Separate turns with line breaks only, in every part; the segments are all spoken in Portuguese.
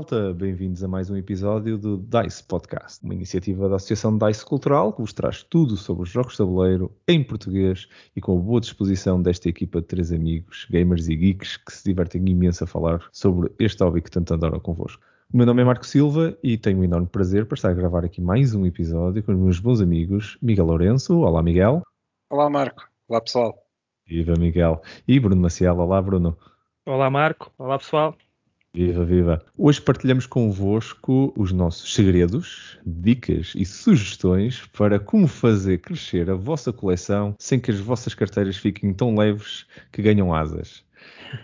malta? Bem-vindos a mais um episódio do DICE Podcast, uma iniciativa da Associação DICE Cultural que vos traz tudo sobre os jogos de tabuleiro em português e com a boa disposição desta equipa de três amigos, gamers e geeks, que se divertem imenso a falar sobre este hobby que tanto adoram convosco. O meu nome é Marco Silva e tenho um enorme prazer para estar a gravar aqui mais um episódio com os meus bons amigos Miguel Lourenço. Olá, Miguel.
Olá, Marco. Olá, pessoal.
Viva, Miguel. E Bruno Maciel. Olá, Bruno.
Olá, Marco. Olá, pessoal.
Viva, viva! Hoje partilhamos convosco os nossos segredos, dicas e sugestões para como fazer crescer a vossa coleção sem que as vossas carteiras fiquem tão leves que ganham asas.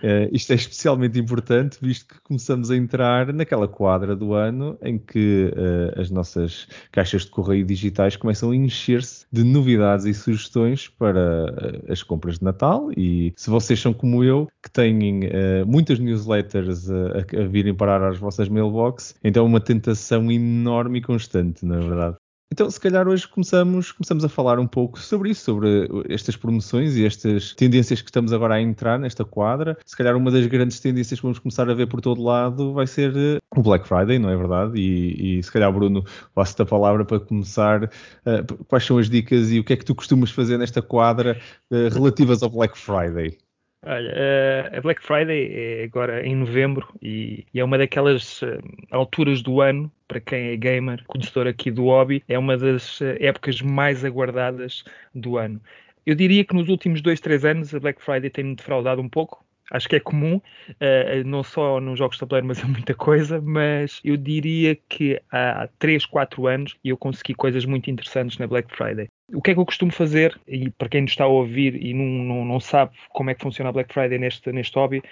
Uh, isto é especialmente importante, visto que começamos a entrar naquela quadra do ano em que uh, as nossas caixas de correio digitais começam a encher-se de novidades e sugestões para uh, as compras de Natal. E se vocês são como eu, que têm muitas newsletters a, a virem parar às vossas mailbox, então é uma tentação enorme e constante, na é verdade. Então, se calhar hoje começamos, começamos a falar um pouco sobre isso, sobre estas promoções e estas tendências que estamos agora a entrar nesta quadra. Se calhar uma das grandes tendências que vamos começar a ver por todo lado vai ser eh, o Black Friday, não é verdade? E, e se calhar, Bruno, passo-te a palavra para começar. Uh, quais são as dicas e o que é que tu costumas fazer nesta quadra uh, relativas ao Black Friday?
Olha, a Black Friday é agora em novembro e, é uma daquelas eh, alturas do ano, para quem é gamer, conhecedor aqui do hobby, é uma das eh, épocas mais aguardadas do ano. Eu diria que nos últimos dois, três anos a Black Friday tem-me defraudado um pouco, acho que é comum, uh, não só nos jogos de tabuleiro, mas é muita coisa, mas eu diria que há 3, 4 anos eu consegui coisas muito interessantes na Black Friday. O que é que eu costumo fazer, e para quem nos está a ouvir e não, não, não sabe como é que funciona a Black Friday neste, neste hobby,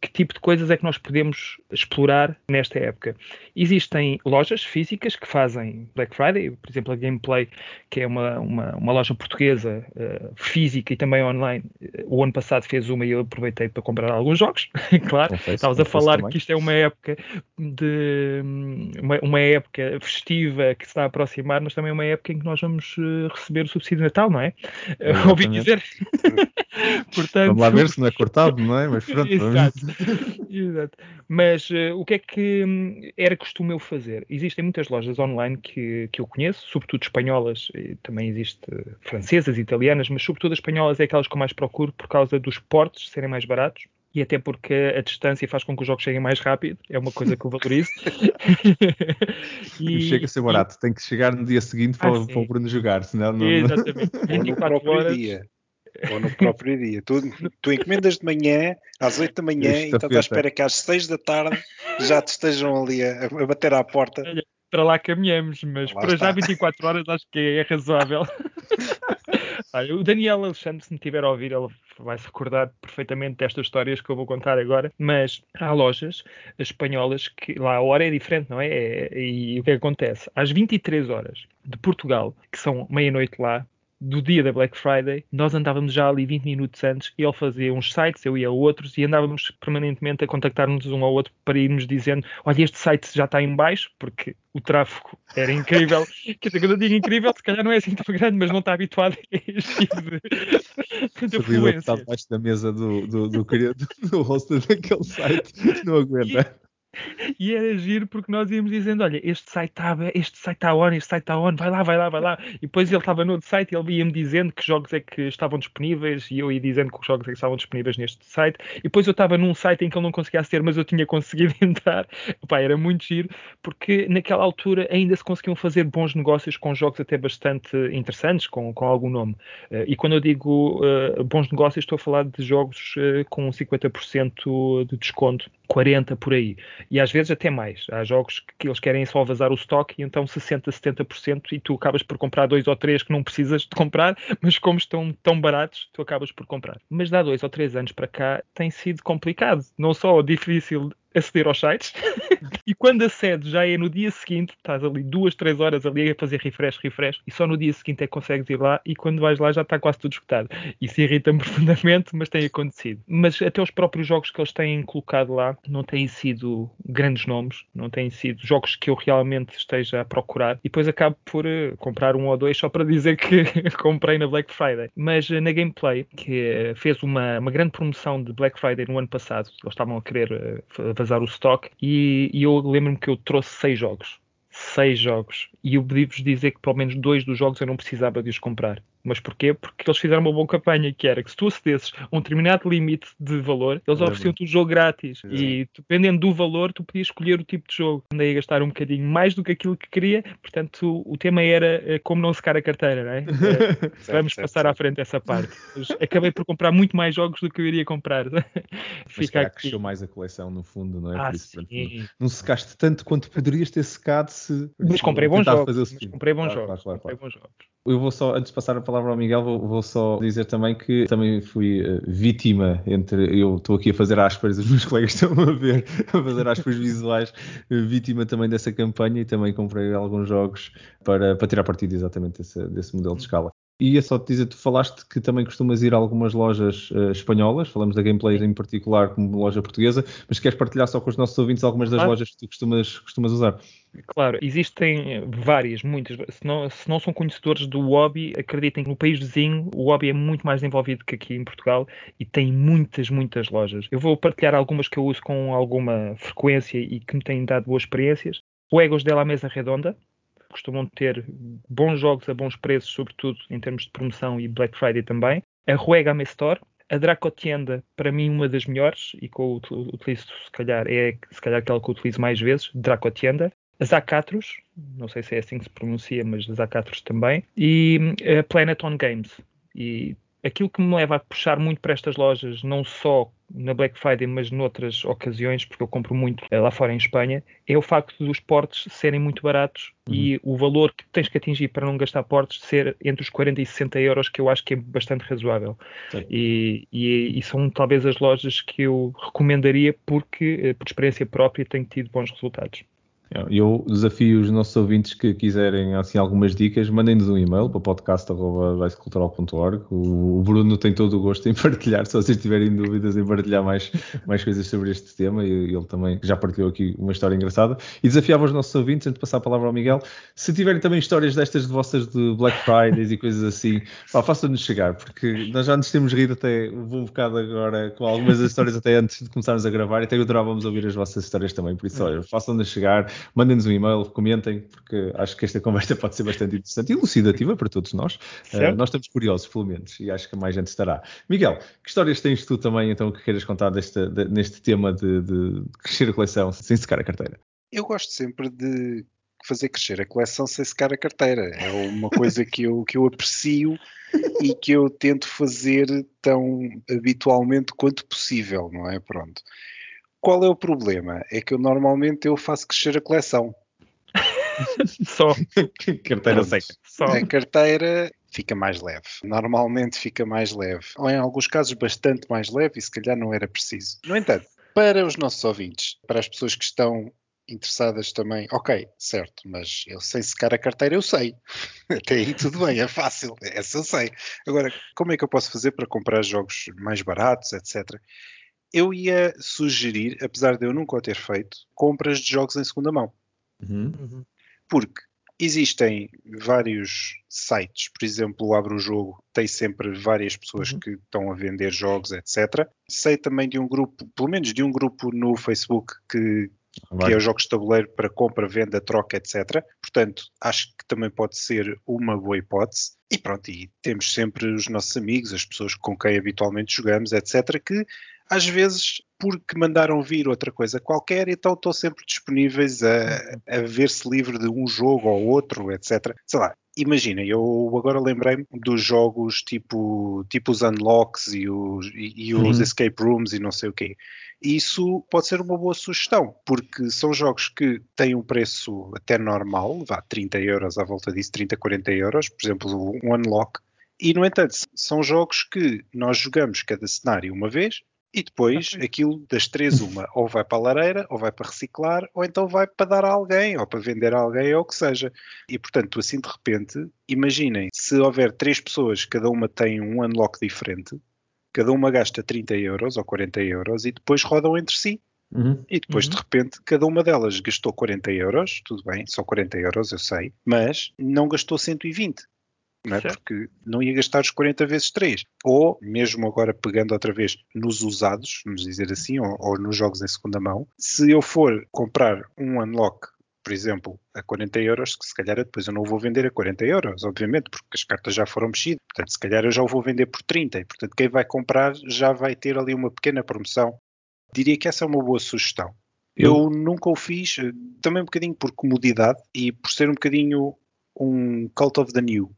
que tipo de coisas é que nós podemos explorar nesta época. Existem lojas físicas que fazem Black Friday, por exemplo, a Gameplay, que é uma, uma, uma loja portuguesa uh, física e também online. O ano passado fez uma e eu aproveitei para comprar alguns jogos, claro. Estavas a falar também. que isto é uma época de uma, uma, época festiva que se está a aproximar, mas também é uma época em que nós vamos uh, receber o subsídio de Natal, não é? Uh, ouvi dizer.
Portanto, vamos lá ver se não é cortado, não é? Mas pronto,
Exato. Exato. Mas uh, o que é que hum, era costume eu fazer? Existem muitas lojas online que, que eu conheço, sobretudo espanholas, também existe francesas, italianas, mas sobretudo as espanholas é aquelas que eu mais procuro por causa dos portos serem mais baratos e até porque a distância faz com que os jogos cheguem mais rápido, é uma coisa que eu valorizo.
e, chega a ser barato, e... tem que chegar no dia seguinte ah, para, para o Bruno jogar, senão não.
Exatamente, 24 horas.
Dia. Ou no próprio dia. Tu, tu encomendas de manhã, às 8 da manhã, e estás à espera que às 6 da tarde já te estejam ali a, a bater à porta.
Para lá caminhamos, mas lá para está. já 24 horas acho que é razoável. Olha, o Daniel Alexandre, se me tiver a ouvir, ele vai se recordar perfeitamente destas histórias que eu vou contar agora. Mas há lojas espanholas que lá a hora é diferente, não é? é e o que, é que acontece? Às 23 horas de Portugal, que são meia-noite lá, do dia da Black Friday, nós andávamos já ali 20 minutos antes, ele fazia uns sites, eu ia a outros, e andávamos permanentemente a contactar-nos um ao outro para irmos dizendo: olha, este site já está em baixo, porque o tráfego era incrível. Quer dizer, quando eu digo incrível, se calhar não é assim tão grande, mas não está habituado a este tipo de, de
afluência. Está debaixo da mesa do, do, do, do, do host daquele site, não aguenta.
E era giro porque nós íamos dizendo: olha, este site está este site está on, este site está on, vai lá, vai lá, vai lá. E depois ele estava no outro site e ele ia-me dizendo que jogos é que estavam disponíveis e eu ia dizendo que os jogos é que estavam disponíveis neste site. E depois eu estava num site em que ele não conseguia aceder, mas eu tinha conseguido entrar. Opa, era muito giro porque naquela altura ainda se conseguiam fazer bons negócios com jogos até bastante interessantes, com, com algum nome. Uh, e quando eu digo uh, bons negócios, estou a falar de jogos uh, com 50% de desconto 40 por aí. E às vezes até mais. Há jogos que eles querem só vazar o estoque e então 60, 70% e tu acabas por comprar dois ou três que não precisas de comprar, mas como estão tão baratos, tu acabas por comprar. Mas dá dois ou três anos para cá tem sido complicado. Não só difícil aceder aos sites e quando acedes já é no dia seguinte, estás ali duas, três horas ali a fazer refresh, refresh e só no dia seguinte é que consegues ir lá e quando vais lá já está quase tudo escutado. Isso irrita-me profundamente, mas tem acontecido. Mas até os próprios jogos que eles têm colocado lá não têm sido grandes nomes, não têm sido jogos que eu realmente esteja a procurar e depois acabo por uh, comprar um ou dois só para dizer que comprei na Black Friday. Mas uh, na Gameplay, que uh, fez uma, uma grande promoção de Black Friday no ano passado, eles estavam a querer vazar o stock e, e eu lembro-me que eu trouxe seis jogos. Seis jogos. E eu pedi-vos dizer que pelo menos dois dos jogos eu não precisava de os comprar. Mas porquê? Porque eles fizeram uma boa campanha, que era que se tu acedesses a um determinado limite de valor, eles ofereciam-te o jogo grátis. E dependendo do valor, tu podias escolher o tipo de jogo. Andei a gastar um bocadinho mais do que aquilo que queria, portanto, o, tema era eh, como não secar a carteira, não é? certo, Vamos certo, passar certo. à frente essa parte. Mas acabei por comprar muito mais jogos do que eu iria comprar.
Fica aqui. cresceu mais a coleção, no fundo, não é? Ah, isso, sim. não secaste tanto quanto poderias ter secado se.
Mas comprei bons jogos. Mas comprei bons claro, jogos. Claro, claro, comprei bons jogos.
Eu vou só, antes de passar a palavra ao Miguel, vou, vou só dizer também que também fui uh, vítima entre. Eu estou aqui a fazer aspas, os meus colegas estão a ver, a fazer aspas visuais, vítima também dessa campanha e também comprei alguns jogos para, para tirar partido exatamente desse, desse modelo de escala. E é só te dizer, tu falaste que também costumas ir a algumas lojas uh, espanholas, falamos da Gameplay em particular como loja portuguesa, mas queres partilhar só com os nossos ouvintes algumas das lojas que tu costumas, costumas usar?
Claro, existem várias, muitas. Se não, se não são conhecedores do hobby, acreditem que no país vizinho o hobby é muito mais envolvido que aqui em Portugal e tem muitas, muitas lojas. Eu vou partilhar algumas que eu uso com alguma frequência e que me têm dado boas experiências. O Egos de la Mesa Redonda, costumam ter bons jogos a bons preços, sobretudo em termos de promoção e Black Friday também. A Ruega Game Store, a Dracotienda, para mim, uma das melhores e que eu utilizo, se calhar, é se calhar aquela que eu utilizo mais vezes, Dracotienda. A Zacatros, não sei se é assim que se pronuncia, mas Zacatros também. E a Planet On Games. E aquilo que me leva a puxar muito para estas lojas, não só na Black Friday, mas noutras ocasiões, porque eu compro muito eh, lá fora em Espanha, é o facto dos portes serem muito baratos uhum. e o valor que tens que atingir para não gastar portes ser entre os 40 e 60 euros, que eu acho que é bastante razoável. E, e, e, são talvez as lojas que eu recomendaria porque, eh, por experiência própria, tenho tido bons resultados.
Eu desafio os nossos ouvintes que quiserem assim algumas dicas, mandem-nos um e-mail para podcast.vicecultural.org. O Bruno tem todo o gosto em partilhar, se vocês tiverem dúvidas em partilhar mais, mais coisas sobre este tema, e ele também já partilhou aqui uma história engraçada. E desafiava os nossos ouvintes, antes de passar a palavra ao Miguel, se tiverem também histórias destas de vossas de Black Fridays e coisas assim, façam-nos chegar, porque nós já nos temos rido até um bocado agora com algumas das histórias até antes de começarmos a gravar, até adorávamos ouvir as vossas histórias também, por isso, façam-nos chegar mandem-nos um e-mail, comentem, porque acho que esta conversa pode ser bastante interessante e elucidativa para todos nós. Uh, nós estamos curiosos, pelo menos, e acho que mais gente estará. Miguel, que histórias tens tu também, então, que queiras contar deste, de, neste tema de, de crescer a coleção sem secar a carteira?
Eu gosto sempre de fazer crescer a coleção sem secar a carteira. É uma coisa que eu, que eu aprecio e que eu tento fazer tão habitualmente quanto possível, não é? Pronto. Qual é o problema? É que eu normalmente eu faço crescer a coleção.
Só.
carteira seca.
Só. A carteira fica mais leve. Normalmente fica mais leve. Ou em alguns casos bastante mais leve e se calhar não era preciso. No entanto, para os nossos ouvintes, para as pessoas que estão interessadas também, ok, certo, mas eu sem secar a carteira eu sei. Até aí tudo bem, é fácil, essa eu sei. Agora, como é que eu posso fazer para comprar jogos mais baratos, etc eu ia sugerir, apesar de eu nunca o ter feito, compras de jogos em segunda mão. Uhum. uhum. Porque existem vários sites, por exemplo, o Abre o Jogo tem sempre várias pessoas uhum. que estão a vender jogos, etc. Sei também de um grupo, pelo menos de um grupo no Facebook que, que é os jogos de tabuleiro para compra, venda, troca, etc. Portanto, acho que também pode ser uma boa hipótese. E pronto, e temos sempre os nossos amigos, as pessoas com quem habitualmente jogamos, etc., que às vezes porque mandaram vir outra coisa qualquer, então estão sempre disponíveis a, a ver-se livre de um jogo ou outro, etc. Sei lá, imagina, eu agora lembrei-me dos jogos tipo, tipo os Unlocks e os, e, e os uhum. Escape Rooms e não sei o quê. Isso pode ser uma boa sugestão, porque são jogos que têm um preço até normal, vá 30 euros à volta disso, 30, 40 euros, por exemplo, um Unlock. E, no entanto, são jogos que nós jogamos cada cenário uma vez, e depois aquilo das três, uma, ou vai para a lareira, ou vai para reciclar, ou então vai para dar a alguém, ou para vender a alguém, ou o que seja. E portanto, assim de repente, imaginem, se houver três pessoas, cada uma tem um unlock diferente, cada uma gasta 30 euros ou 40 euros e depois rodam entre si. Uhum. E depois, uhum. de repente, cada uma delas gastou 40 euros, tudo bem, só 40 euros, eu sei, mas não gastou 120 não é? Porque não ia gastar os 40 vezes 3. Ou, mesmo agora pegando outra vez nos usados, vamos dizer assim, ou, ou nos jogos em segunda mão, se eu for comprar um unlock por exemplo, a 40 euros, que se calhar depois eu não vou vender a 40 euros, obviamente, porque as cartas já foram mexidas. Portanto, se calhar eu já o vou vender por 30. E, portanto, quem vai comprar já vai ter ali uma pequena promoção. Diria que essa é uma boa sugestão. Eu, eu nunca o fiz, eh, também um bocadinho por comodidade e por ser um bocadinho um cult of the new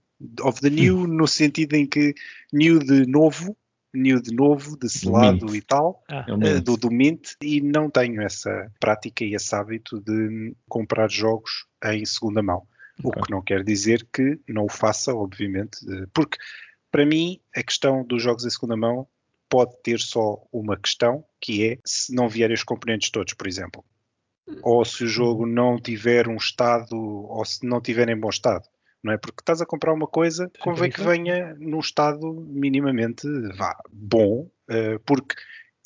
of the new no sentido em que new de novo, new de novo, de selado e tal, ah, é do, do Mint, e não tenho essa prática e esse hábito de comprar jogos em segunda mão. Okay. O que não quer dizer que não o faça, obviamente, porque para mim a questão dos jogos em segunda mão pode ter só uma questão, que é se não vierem os componentes todos, por exemplo. Ou se o jogo não tiver um estado, ou se não tiver em bom estado não é? Porque estás a comprar uma coisa, convém que venha num estado minimamente vá, bom, uh, porque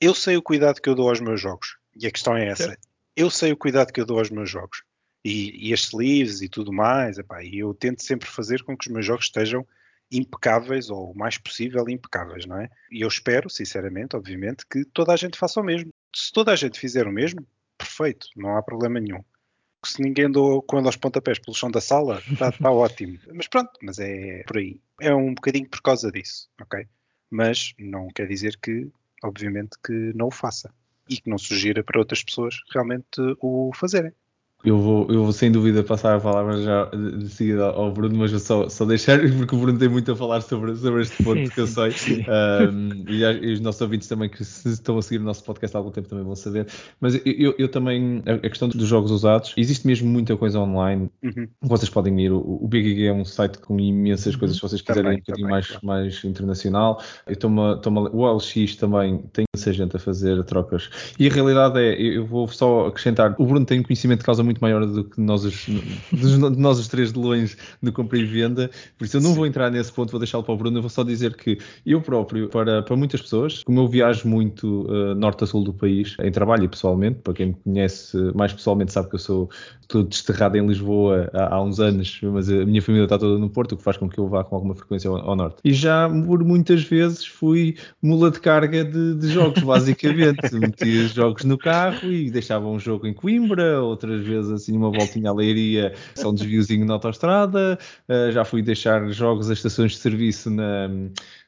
eu sei o cuidado que eu dou aos meus jogos. E a questão é essa. Eu sei o cuidado que eu dou aos meus jogos. E, e as sleeves e tudo mais, epá, e eu tento sempre fazer com que os meus jogos estejam impecáveis ou o mais possível impecáveis, não é? E eu espero, sinceramente, obviamente, que toda a gente faça o mesmo. Se toda a gente fizer o mesmo, perfeito, não há problema nenhum se ninguém andou com ele aos pontapés pelo chão da sala, está tá ótimo. Mas pronto, mas é por aí. É um bocadinho por causa disso, ok? Mas não quer dizer que, obviamente, que não o faça. E que não sugira para outras pessoas realmente o fazerem.
Eu vou, eu vou sem dúvida passar a palavra já de seguida ao Bruno, mas vou só, só deixar, porque o Bruno tem muito a falar sobre, sobre este ponto sim, que eu sei. Um, e, e, os nossos ouvintes também, que se estão a seguir o nosso podcast há algum tempo, também vão saber. Mas eu, eu, eu também, a, questão dos jogos usados, existe mesmo muita coisa online. Uhum. Vocês podem ir, o, o Big é um site com imensas uhum. coisas, se vocês quiserem também, um bocadinho mais, claro. mais internacional. Eu estou-me, o OLX também tem essa gente a fazer trocas. E a realidade é, eu vou só acrescentar, o Bruno tem um conhecimento de causa muito maior do que nós os, de nós os três de longe de compra e venda, por isso eu não Sim. vou entrar nesse ponto, vou deixá-lo para o Bruno, eu vou só dizer que eu próprio, para, para muitas pessoas, como eu viajo muito uh, norte a sul do país, em trabalho e pessoalmente, para quem me conhece mais pessoalmente sabe que eu sou estou desterrado em Lisboa há, há, uns anos, mas a minha família está toda no Porto, o que faz com que eu vá com alguma frequência ao, ao norte. E já por muitas vezes fui mula de carga de, de jogos, basicamente. Metia jogos no carro e deixava um jogo em Coimbra, outras vezes assim uma voltinha à leiria, só um desviozinho na autostrada. Uh, já fui deixar jogos a estações de serviço na,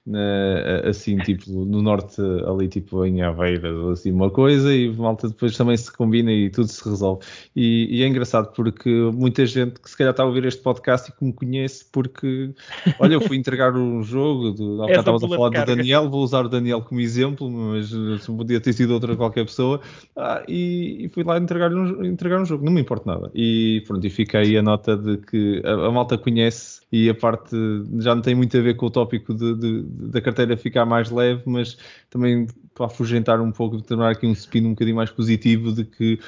na, assim, tipo, no norte, ali, tipo, em Aveira, assim, uma coisa, e malta depois também se combina e tudo se resolve. E, e, é engraçado porque muita gente que se calhar está a ouvir este podcast e que me conhece, porque, olha, eu fui entregar um jogo, do, há estavas a falar do Daniel, vou usar o Daniel como exemplo, mas podia ter sido outra qualquer pessoa, ah, e, e, fui lá entregar um, entregar um jogo, não me importa nada. E pronto, e fica aí a nota de que a, a malta conhece e a parte já não tem muito a ver com o tópico de, de, da carteira ficar mais leve, mas também para afugentar um pouco, de tornar aqui um spin um bocadinho mais positivo de que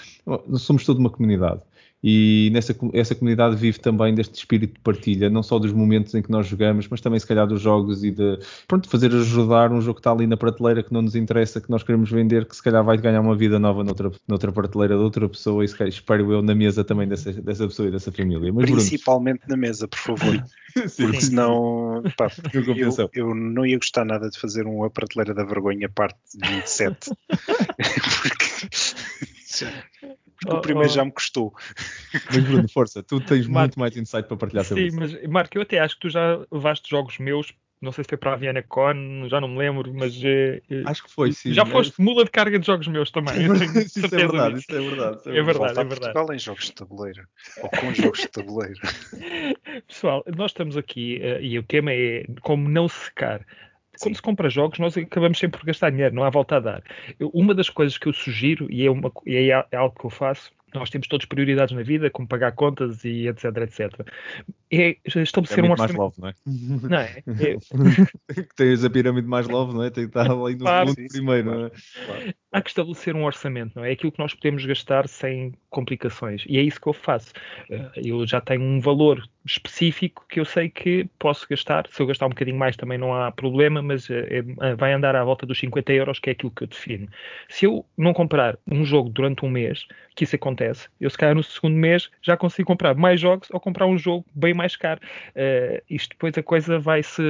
somos toda uma comunidade e nessa essa comunidade vive também deste espírito de partilha, não só dos momentos em que nós jogamos, mas também se calhar dos jogos e de pronto, fazer ajudar um jogo que está ali na prateleira que não nos interessa, que nós queremos vender, que se calhar vai ganhar uma vida nova noutra, noutra prateleira de outra pessoa e se calhar, espero eu na mesa também dessa, dessa pessoa e dessa família.
Mas, Principalmente Bruno... na mesa, por favor. Sim, Porque senão pá, eu, eu, não ia gostar nada de fazer uma prateleira da vergonha parte 27. Porque porque oh, o primeiro oh. já me custou.
Mas Bruno, força, tu tens Marco, muito mais insight para partilhar sobre
sim,
isso.
Sim, mas Marco, eu até acho que tu já levaste jogos meus não sei se foi para a Viena Con, já não me lembro, mas
eh, acho que foi, sim.
Já foste mula de carga de jogos meus também.
isso, é verdade, isso é verdade, isso é verdade.
É verdade, é verdade.
Portugal em jogos de tabuleiro, ou com jogos de tabuleiro.
Pessoal, nós estamos aqui uh, e o tema é como não secar quando se compra jogos, nós acabamos sempre por gastar dinheiro, não há volta a dar. Eu, uma das coisas que eu sugiro, e é, uma, e é, algo que eu faço, nós temos todos prioridades na vida, como pagar contas e etc, etc. É estabelecer
é
um
orçamento. mais love, não é?
Não é?
é... Tens a pirâmide mais love, não é? Tem que estar ali no claro, sim, primeiro, claro. não é?
Claro. Há que estabelecer um orçamento, não é? É aquilo que nós podemos gastar sem complicações. E é isso que eu faço. Eh, eu já tenho um valor específico que eu sei que posso gastar. Se eu gastar um bocadinho mais também não há problema, mas é, vai andar à volta dos 50 euros, que é aquilo que eu defino. Se eu não comprar um jogo durante um mês, que isso acontece, eu se calhar no segundo mês já consigo comprar mais jogos ou comprar um jogo bem mais caro. Uh, isto depois a coisa vai se,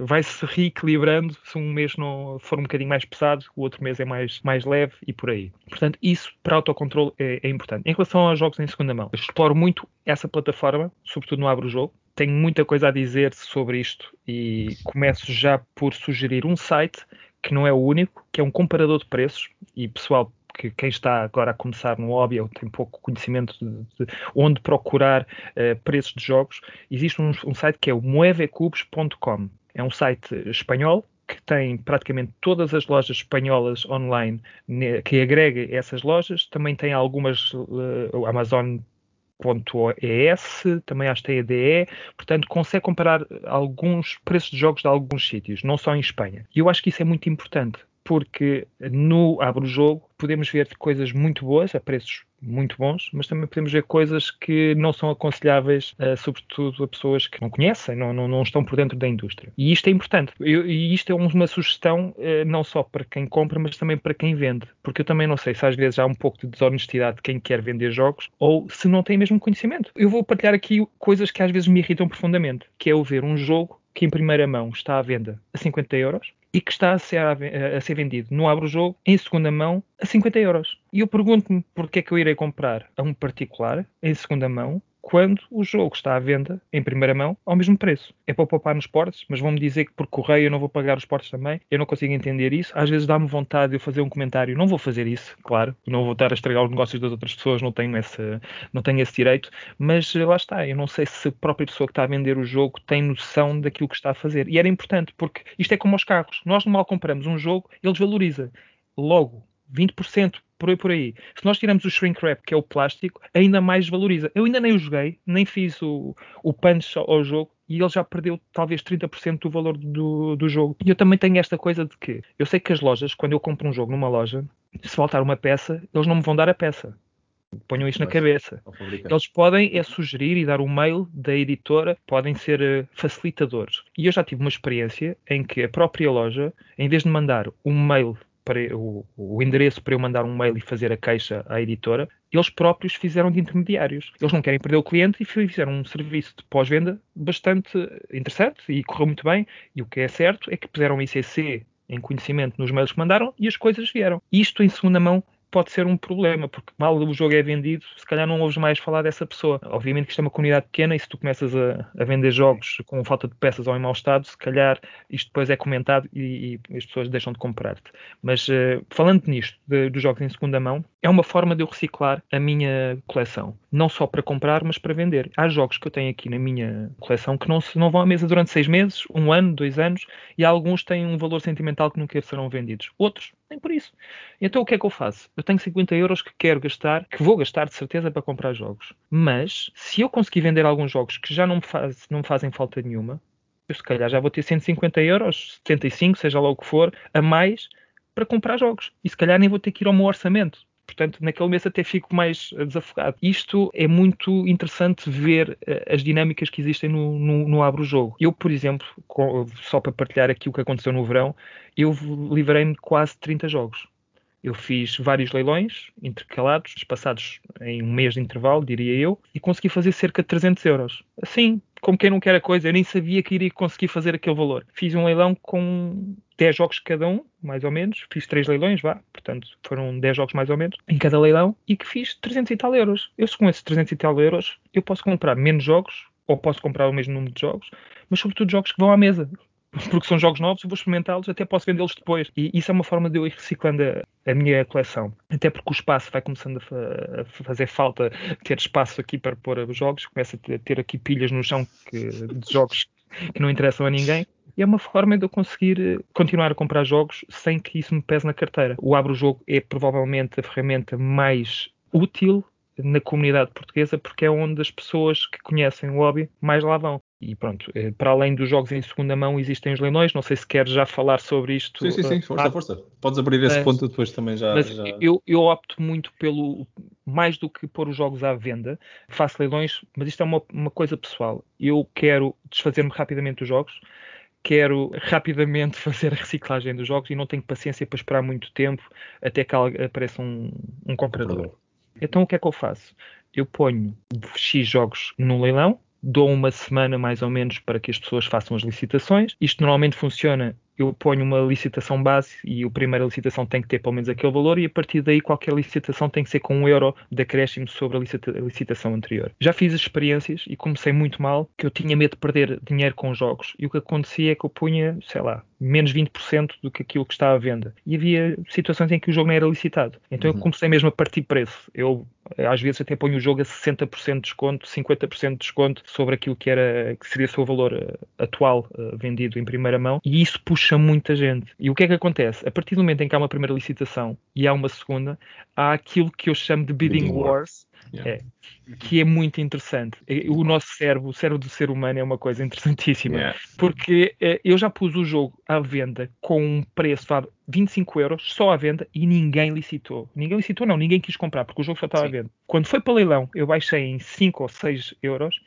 vai se reequilibrando se um mês não for um bocadinho mais pesado, o outro mês é mais, mais leve e por aí. Portanto, isso para autocontrole é, é importante. Em relação aos jogos em segunda mão, exploro muito essa plataforma, sobretudo no Abro o Jogo. Tenho muita coisa a dizer sobre isto e começo já por sugerir um site que não é o único, que é um comparador de preços. E pessoal, que quem está agora a começar no hobby ou tem pouco conhecimento de, de onde procurar uh, preços de jogos, existe um, um site que é o moevecubes.com. É um site espanhol que tem praticamente todas as lojas espanholas online que agrega essas lojas. Também tem algumas uh, Amazon .es, também acho que tem a DE, portanto consegue comparar alguns preços de jogos de alguns sítios, não só em Espanha. E eu acho que isso é muito importante, porque no Abre o Jogo podemos ver coisas muito boas, a preços muito bons, mas também podemos ver coisas que não são aconselháveis, uh, sobretudo a pessoas que não conhecem, não, não, não, estão por dentro da indústria. E isto é importante. Eu, e isto é uma sugestão uh, não só para quem compra, mas também para quem vende. Porque eu também não sei se às vezes há um pouco de desonestidade de quem quer vender jogos ou se não tem mesmo conhecimento. Eu vou partilhar aqui coisas que às vezes me irritam profundamente, que é o ver um jogo que em primeira mão está à venda a 50 euros e que está a ser, a, ser vendido no Abro Jogo em segunda mão a 50 euros. E eu pergunto-me porque é que eu irei comprar a um particular em segunda mão quando o jogo está à venda em primeira mão ao mesmo preço. É para poupar nos portos, mas vão-me dizer que por correio eu não vou pagar os portos também. Eu não consigo entender isso. Às vezes dá-me vontade de eu fazer um comentário. Não vou fazer isso, claro. Não vou estar a estragar os negócios das outras pessoas, não tenho esse, não tenho esse direito. Mas lá está. Eu não sei se a própria pessoa que está a vender o jogo tem noção daquilo que está a fazer. E era importante, porque isto é como os carros. Nós mal compramos um jogo, ele desvaloriza. Logo, 20% por aí por aí. Se nós tiramos o shrink wrap, que é o plástico, ainda mais valoriza. Eu ainda nem o joguei, nem fiz o, o punch ao jogo e ele já perdeu talvez 30% do valor do, do jogo. E eu também tenho esta coisa de que eu sei que as lojas, quando eu compro um jogo numa loja, se faltar uma peça, eles não me vão dar a peça. Ponham isto na cabeça. Eles podem é sugerir e dar o um mail da editora, podem ser uh, facilitadores. E eu já tive uma experiência em que a própria loja, em vez de mandar um mail para o, o, endereço para eu mandar um mail e fazer a queixa à editora, eles próprios fizeram de intermediários. Eles não querem perder o cliente e fizeram um serviço de pós-venda bastante interessante e correu muito bem. E o que é certo é que puseram ICC em conhecimento nos mails que mandaram e as coisas vieram. Isto em segunda mão pode ser um problema, porque mal o jogo é vendido, se calhar não ouves mais falar dessa pessoa. Obviamente que isto é uma comunidade pequena e se tu começas a, a vender jogos com falta de peças ou em mau estado, se calhar isto depois é comentado e, e as pessoas deixam de comprar-te. Mas uh, falando nisto, de, dos jogos em segunda mão, é uma forma de eu reciclar a minha coleção. Não só para comprar, mas para vender. Há jogos que eu tenho aqui na minha coleção que não, não vão à mesa durante seis meses, um ano, dois anos, e alguns têm um valor sentimental que nunca serão vendidos. Outros, nem por isso. Então o que é que eu faço? Eu tenho 50 euros que quero gastar, que vou gastar de certeza para comprar jogos. Mas, se eu conseguir vender alguns jogos que já não me, faz, não me fazem falta nenhuma, eu se calhar já vou ter 150 euros, 75, seja lá o que for, a mais para comprar jogos. E se calhar nem vou ter que ir ao meu orçamento. Portanto, naquele mês até fico mais eh, desafogado. Isto é muito interessante ver uh, as dinâmicas que existem no, no, no Abro Jogo. Eu, por exemplo, só para partilhar aqui o que aconteceu no verão, eu livrei-me quase 30 jogos. Eu fiz vários leilões intercalados, espaçados em um mês de intervalo, diria eu, e consegui fazer cerca de 300 euros. Assim, como quem não quer a coisa, eu nem sabia que iria conseguir fazer aquele valor. Fiz um leilão com 10 jogos cada um, mais ou menos. Fiz 3 leilões, vá, portanto foram 10 jogos mais ou menos, em cada leilão, e que fiz 300 e tal euros. Eu, com esses 300 e tal euros, eu posso comprar menos jogos, ou posso comprar o mesmo número de jogos, mas sobretudo jogos que vão à mesa porque são jogos novos, vou experimentá-los, até posso vendê-los depois. E isso é uma forma de eu ir reciclando a, a minha coleção. Até porque o espaço vai começando a, a, fazer falta ter espaço aqui para pôr os jogos, começa a ter, ter aqui pilhas no chão que, de jogos que não interessam a ninguém. E é uma forma de eu conseguir eh, continuar a comprar jogos sem que isso me pese na carteira. O Abro Jogo é provavelmente a ferramenta mais útil na comunidade portuguesa porque é onde as pessoas que conhecem o hobby mais lá vão. E pronto, eh, para além dos jogos em segunda mão, existem os leilões. Não sei se queres já falar sobre isto.
Sim, sim, sim, força, ah, força. Podes abrir esse ponto depois também já.
Mas
já...
Eu, eu opto muito pelo. Mais do que pôr os jogos à venda, faço leilões, mas isto é uma, uma coisa pessoal. Eu quero desfazer-me rapidamente dos jogos, quero rapidamente fazer a reciclagem dos jogos e não tenho paciência para esperar muito tempo até que apareça um, um comprador. Então o que é que eu faço? Eu ponho X jogos no leilão dou uma semana mais ou menos para que as pessoas façam as licitações. Isto normalmente funciona eu ponho uma licitação base e a primeira licitação tem que ter pelo menos aquele valor e a partir daí qualquer licitação tem que ser com um euro de acréscimo sobre a, licita a licitação anterior. Já fiz experiências e comecei muito mal, que eu tinha medo de perder dinheiro com jogos e o que acontecia é que eu punha, sei lá, menos 20% do que aquilo que está à venda. E havia situações em que o jogo não era licitado. Então uhum. eu comecei mesmo a partir preço. Eu às vezes até ponho o jogo a 60% de desconto, 50% de desconto sobre aquilo que era que seria o seu valor uh, atual uh, vendido em primeira mão e isso puxa muita gente. E o que é que acontece? A partir do momento em que há uma primeira licitação e há uma segunda, há aquilo que eu chamo de bidding, bidding wars, Yeah. É, que é muito interessante. O nosso cérebro, o cérebro do ser humano é uma coisa interessantíssima, yeah. porque uh, eu já pus o jogo à venda com um preço de 25 euros só à venda e ninguém licitou. Ninguém licitou, não, ninguém quis comprar, porque o jogo só estava Sim. à venda. Quando foi para leilão, eu baixei em 5 ou 6 euros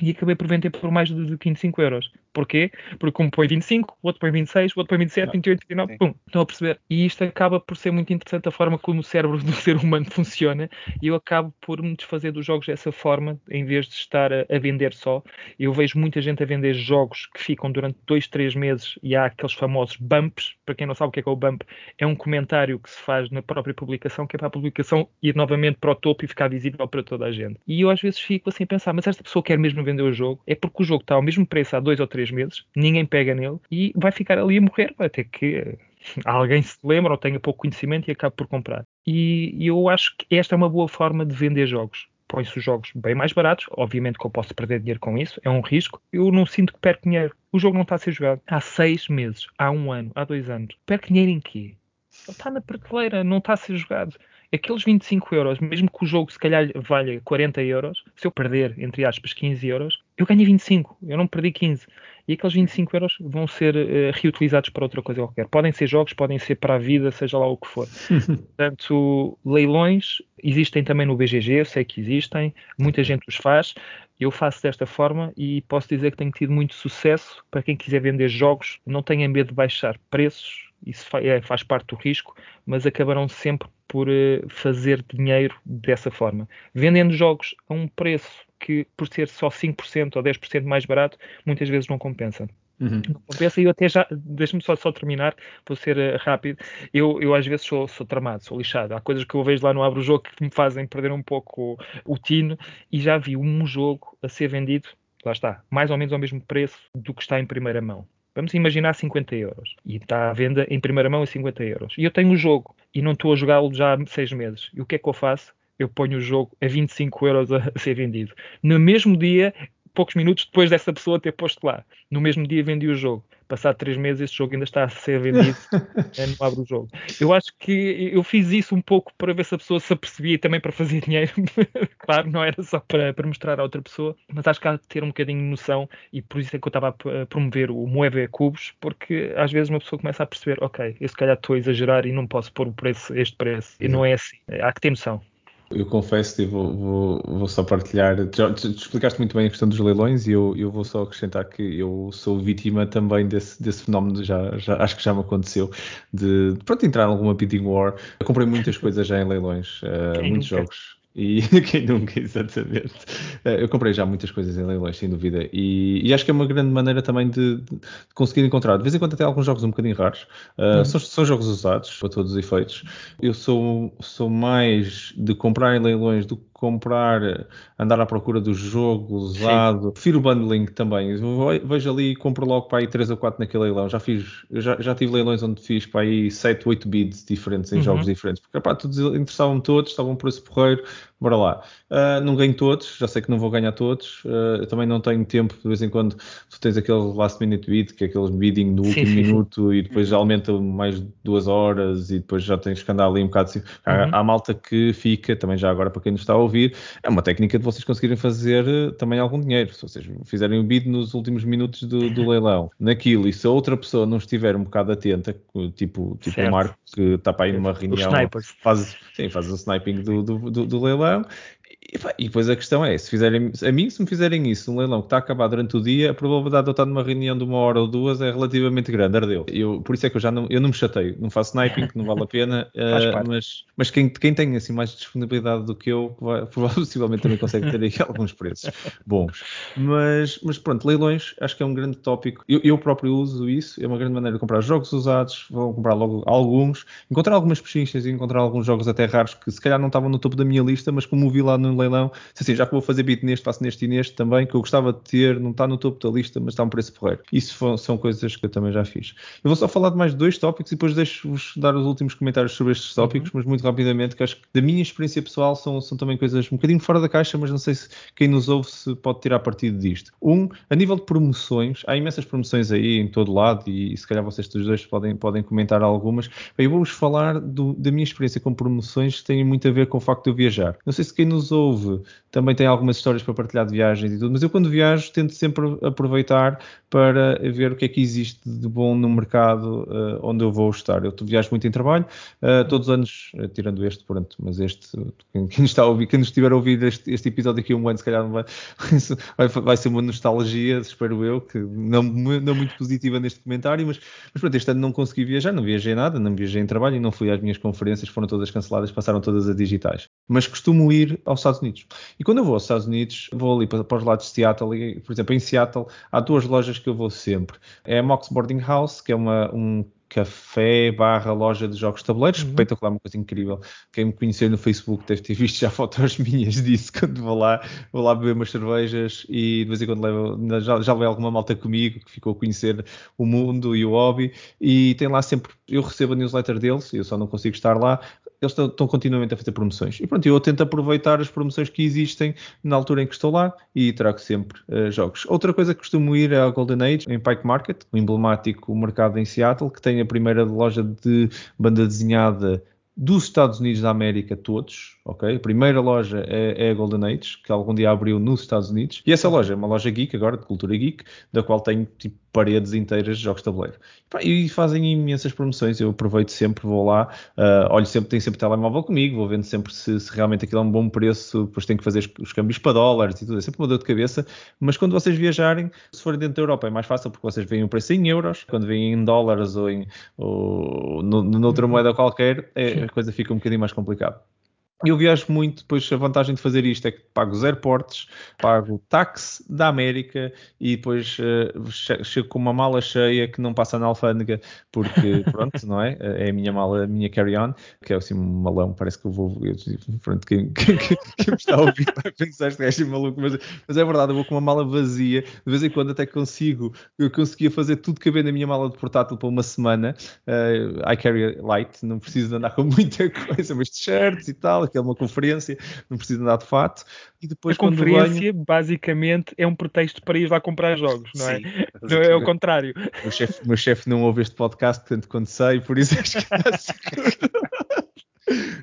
e acabei por vender por mais de 25 euros. Porquê? Porque um põe 25, o outro põe 26, o outro põe 27, não. 28, 29, pum. Estão a perceber? E isto acaba por ser muito interessante a forma como o cérebro do ser humano funciona e eu acabo por me desfazer dos jogos dessa forma, em vez de estar a, a vender só. Eu vejo muita gente a vender jogos que ficam durante 2, 3 meses e há aqueles famosos bumps. Para quem não sabe o que é, que é o bump, é um comentário que se faz na própria publicação, que é para a publicação ir novamente para o topo e ficar visível para toda a gente. E eu às vezes fico assim a pensar, mas esta pessoa quer mesmo vender o jogo? É porque o jogo está ao mesmo preço há 2 ou 3 três meses, ninguém pega nele e vai ficar ali a morrer até que eh, alguém se lembra ou tenha pouco conhecimento e acabe por comprar. E, eu acho que esta é uma boa forma de vender jogos. Põe-se os jogos bem mais baratos, obviamente que eu posso perder dinheiro com isso, é um risco. Eu não sinto que perco dinheiro. O jogo não está a ser jogado há seis meses, há um ano, há dois anos. Perco dinheiro em quê? Está na prateleira, não está a ser jogado aqueles 25 euros, mesmo que o jogo se calhar valha 40 euros, se eu perder, entre aspas, 15 euros, eu ganho 25, eu não perdi 15. E aqueles 25 euros vão ser uh, reutilizados para outra coisa qualquer. Podem ser jogos, podem ser para a vida, seja lá o que for. Portanto, leilões existem também no BGG, eu sei que existem, muita gente os faz. Eu faço desta forma e posso dizer que tenho tido muito sucesso. Para quem quiser vender jogos, não tenha medo de baixar preços, isso é, faz parte do risco, mas acabarão sempre por uh, fazer dinheiro dessa forma. Vendendo jogos a um preço que, por ser só 5% ou 10% mais barato, muitas vezes não compensa. Uhum. Não compensa e eu até já, deixa-me só, só terminar, vou ser uh, rápido. Eu, eu às vezes sou, sou tramado, sou lixado. Há coisas que eu vejo lá no Abro Jogo que me fazem perder um pouco o, o tino e já vi um jogo a ser vendido, lá está, mais ou menos ao mesmo preço do que está em primeira mão. Vamos imaginar 50 euros. E está à venda em primeira mão a 50 euros. E eu tenho o jogo e não estou a jogá-lo já há seis meses. E o que é que eu faço? Eu ponho o jogo a 25 euros a ser vendido. No mesmo dia, poucos minutos depois dessa pessoa ter posto lá. No mesmo dia vendi o jogo. Passado três meses, este jogo ainda está a ser vendido, não abre o jogo. Eu acho que eu fiz isso um pouco para ver se a pessoa se apercebia e também para fazer dinheiro. claro, não era só para, para mostrar à outra pessoa, mas acho que há de ter um bocadinho de noção e por isso é que eu estava a promover o Moeve Cubos, porque às vezes uma pessoa começa a perceber, ok, eu se calhar estou a exagerar e não posso pôr o preço, este preço. E não é assim. Há que ter noção.
Eu confesso e vou, vou, vou, só partilhar. Tu, tu, explicaste muito bem a questão dos leilões e eu, eu vou só acrescentar que eu sou vítima também desse, desse fenómeno. Já, já, acho que já me aconteceu de, de pronto, entrar em alguma bidding war. Eu comprei muitas coisas já em leilões, uh, muitos nunca? jogos. E quem nunca, exatamente. Eh, eu comprei já muitas coisas em leilões, sem dúvida. E, e acho que é uma grande maneira também de, de, conseguir encontrar. De vez em quando até alguns jogos um bocadinho raros. Uh, uhum. são, são, jogos usados, para todos os efeitos. Eu sou, sou mais de comprar em leilões do que comprar, andar à procura do jogo usado. Sim. Prefiro o bundling também. Vejo ali e compro logo para aí 3 ou 4 naquele leilão. Já fiz, já, já tive leilões onde fiz para aí 7, 8 bids diferentes em uhum. jogos diferentes. Porque pá, todos interessavam todos, estavam por esse porreiro, bora lá. Uh, não ganho todos, já sei que não vou ganhar todos. Uh, também não tenho tempo, de vez em quando tu tens aquele last minute bid, que é aquele bidding do último sim, minuto sim. e depois aumenta mais duas horas e depois já tens que andar ali um bocado assim. Uhum. Há, há malta que fica, também já agora para quem nos está a ouvir é uma técnica de vocês conseguirem fazer eh, também algum dinheiro. Se vocês fizerem o bid nos últimos minutos do, do leilão, naquilo, e se a outra pessoa não estiver um bocado atenta, tipo, tipo o Marco que está para aí numa reunião, faz, sim, faz o sniping do, do, do, do leilão heures E, e depois a questão é, se fizerem, a mim, se me fizerem isso, um leilão que está a acabar durante o dia, a probabilidade de eu estar numa reunião de uma hora ou duas é relativamente grande, ardeu. Eu, por isso é que eu já não, eu não me chateio, não faço sniping, que não vale a pena, uh, mas, mas quem, quem tem assim mais disponibilidade do que eu, vai, possivelmente também consegue ter aqui alguns preços bons. Mas, mas pronto, leilões acho que é um grande tópico. Eu, eu próprio uso isso, é uma grande maneira de comprar jogos usados, vou comprar logo alguns, encontrar algumas pechinchas e encontrar alguns jogos até raros que se calhar não estavam no topo da minha lista, mas como vi lá no leilão, assim, já que vou fazer bit neste, faço neste e neste também, que eu gostava de ter, não está no topo da lista, mas está um preço porreiro. Isso são coisas que eu também já fiz. Eu vou só falar de mais dois tópicos e depois deixo-vos dar os últimos comentários sobre estes tópicos, uhum. mas muito rapidamente, que acho que da minha experiência pessoal são, são também coisas um bocadinho fora da caixa, mas não sei se quem nos ouve se pode tirar partido disto. Um, a nível de promoções, há imensas promoções aí em todo lado e, e se calhar vocês todos dois podem, podem comentar algumas. Bem, eu vou-vos falar do, da minha experiência com promoções que têm muito a ver com o facto de eu viajar. Não sei se quem nos ouve também tem algumas histórias para partilhar de viagens e tudo, mas eu quando viajo tento sempre aproveitar para ver o que é que existe de bom no mercado uh, onde eu vou estar. Eu viajo muito em trabalho, uh, todos os anos, uh, tirando este, pronto, mas este, quem, quem, está a ouvir, quem estiver a ouvir este, este episódio aqui um ano, se calhar vai, vai, ser uma nostalgia, espero eu, que não, não muito positiva neste comentário, mas, mas pronto, este ano não consegui viajar, não viajei nada, não viajei em trabalho e não fui às minhas conferências, foram todas canceladas, passaram todas a digitais. Mas costumo ir aos Estados Unidos. E quando eu vou aos Estados Unidos, vou ali para, para os lados de Seattle, e, por exemplo, em Seattle há duas lojas que eu vou sempre. É a Mox Boarding House, que é uma, um café barra loja de jogos de tabuleiros, uhum. espetacular, uma coisa incrível. Quem me conheceu no Facebook deve ter visto já fotos minhas disso quando vou lá, vou lá beber umas cervejas e de vez em quando levo, já, já levei alguma malta comigo que ficou a conhecer o mundo e o hobby e tem lá sempre, eu recebo a newsletter deles, eu só não consigo estar lá, eles estão, estão, continuamente a fazer promoções. E pronto, eu tento aproveitar as promoções que existem na altura em que estou lá e trago sempre uh, jogos. Outra coisa que costumo ir é a Golden Age, em Pike Market, o emblemático mercado em Seattle, que tem a primeira loja de banda desenhada dos Estados Unidos da América todos, ok? A primeira loja é, é, a Golden Age, que algum dia abriu nos Estados Unidos. E essa loja é uma loja geek agora, de cultura geek, da qual tem tipo paredes inteiras de jogos de tabuleiro. E fazem imensas promoções, eu aproveito sempre, vou lá, uh, olho sempre, tenho sempre telemóvel comigo, vou vendo sempre se, se, realmente aquilo é um bom preço, depois tenho que fazer os câmbios para dólares e tudo, é sempre uma dor de cabeça, mas quando vocês viajarem, se forem dentro da Europa é mais fácil porque vocês veem o preço em euros, quando veem em dólares ou, em, ou no, noutra moeda qualquer, é, a coisa fica um bocadinho mais complicada. Eu viajo muito, depois a vantagem de fazer isto é que pago os airports, pago táxi da América e depois uh, chego com uma mala cheia que não passa na alfândega, porque pronto, não é? É a minha mala, a minha carry-on, que é assim um malão, parece que eu vou. Eu, pronto, quem, quem, quem, me está a ouvir vai pensar que é maluco, mas, mas é verdade, eu vou com uma mala vazia, de vez em quando até consigo, eu conseguia fazer tudo caber na minha mala de portátil para uma semana. Uh, I carry light, não preciso de andar com muita coisa, mas t-shirts e tal que é uma conferência, não preciso andar de fato. E depois,
a conferência, venho... basicamente, é um pretexto para ir lá comprar jogos, não é? Sim, não é o contrário.
O meu chefe não ouve este podcast, tanto quanto sei, por isso acho que está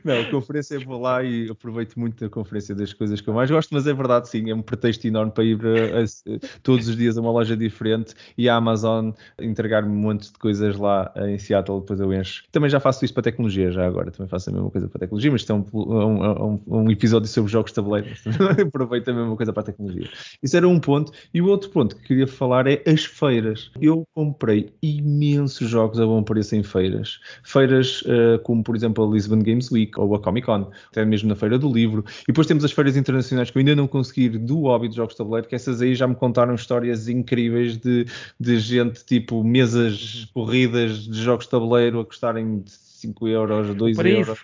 Não, a conferência eu vou lá e aproveito muito a conferência das coisas que eu mais gosto, mas é verdade, sim, é um pretexto enorme para ir a, a, todos os dias a uma loja diferente e a Amazon entregar-me um monte de coisas lá em Seattle, depois eu encho. Também já faço isso para tecnologia, já agora, também faço a mesma coisa para tecnologia, mas isto é um, um, um episódio sobre jogos de tabuleiro, aproveito a mesma coisa para a tecnologia. Isso era um ponto. E o outro ponto que queria falar é as feiras. Eu comprei imensos jogos a bom preço em feiras. Feiras uh, como, por exemplo, a Lisbon Games Week, ou a Comic Con, até mesmo na Feira do Livro. E depois temos as feiras internacionais que eu ainda não consegui ir do hobby de jogos de tabuleiro, que essas aí já me contaram histórias incríveis de, de gente tipo mesas corridas de jogos de tabuleiro a custarem 5 euros, 2 euros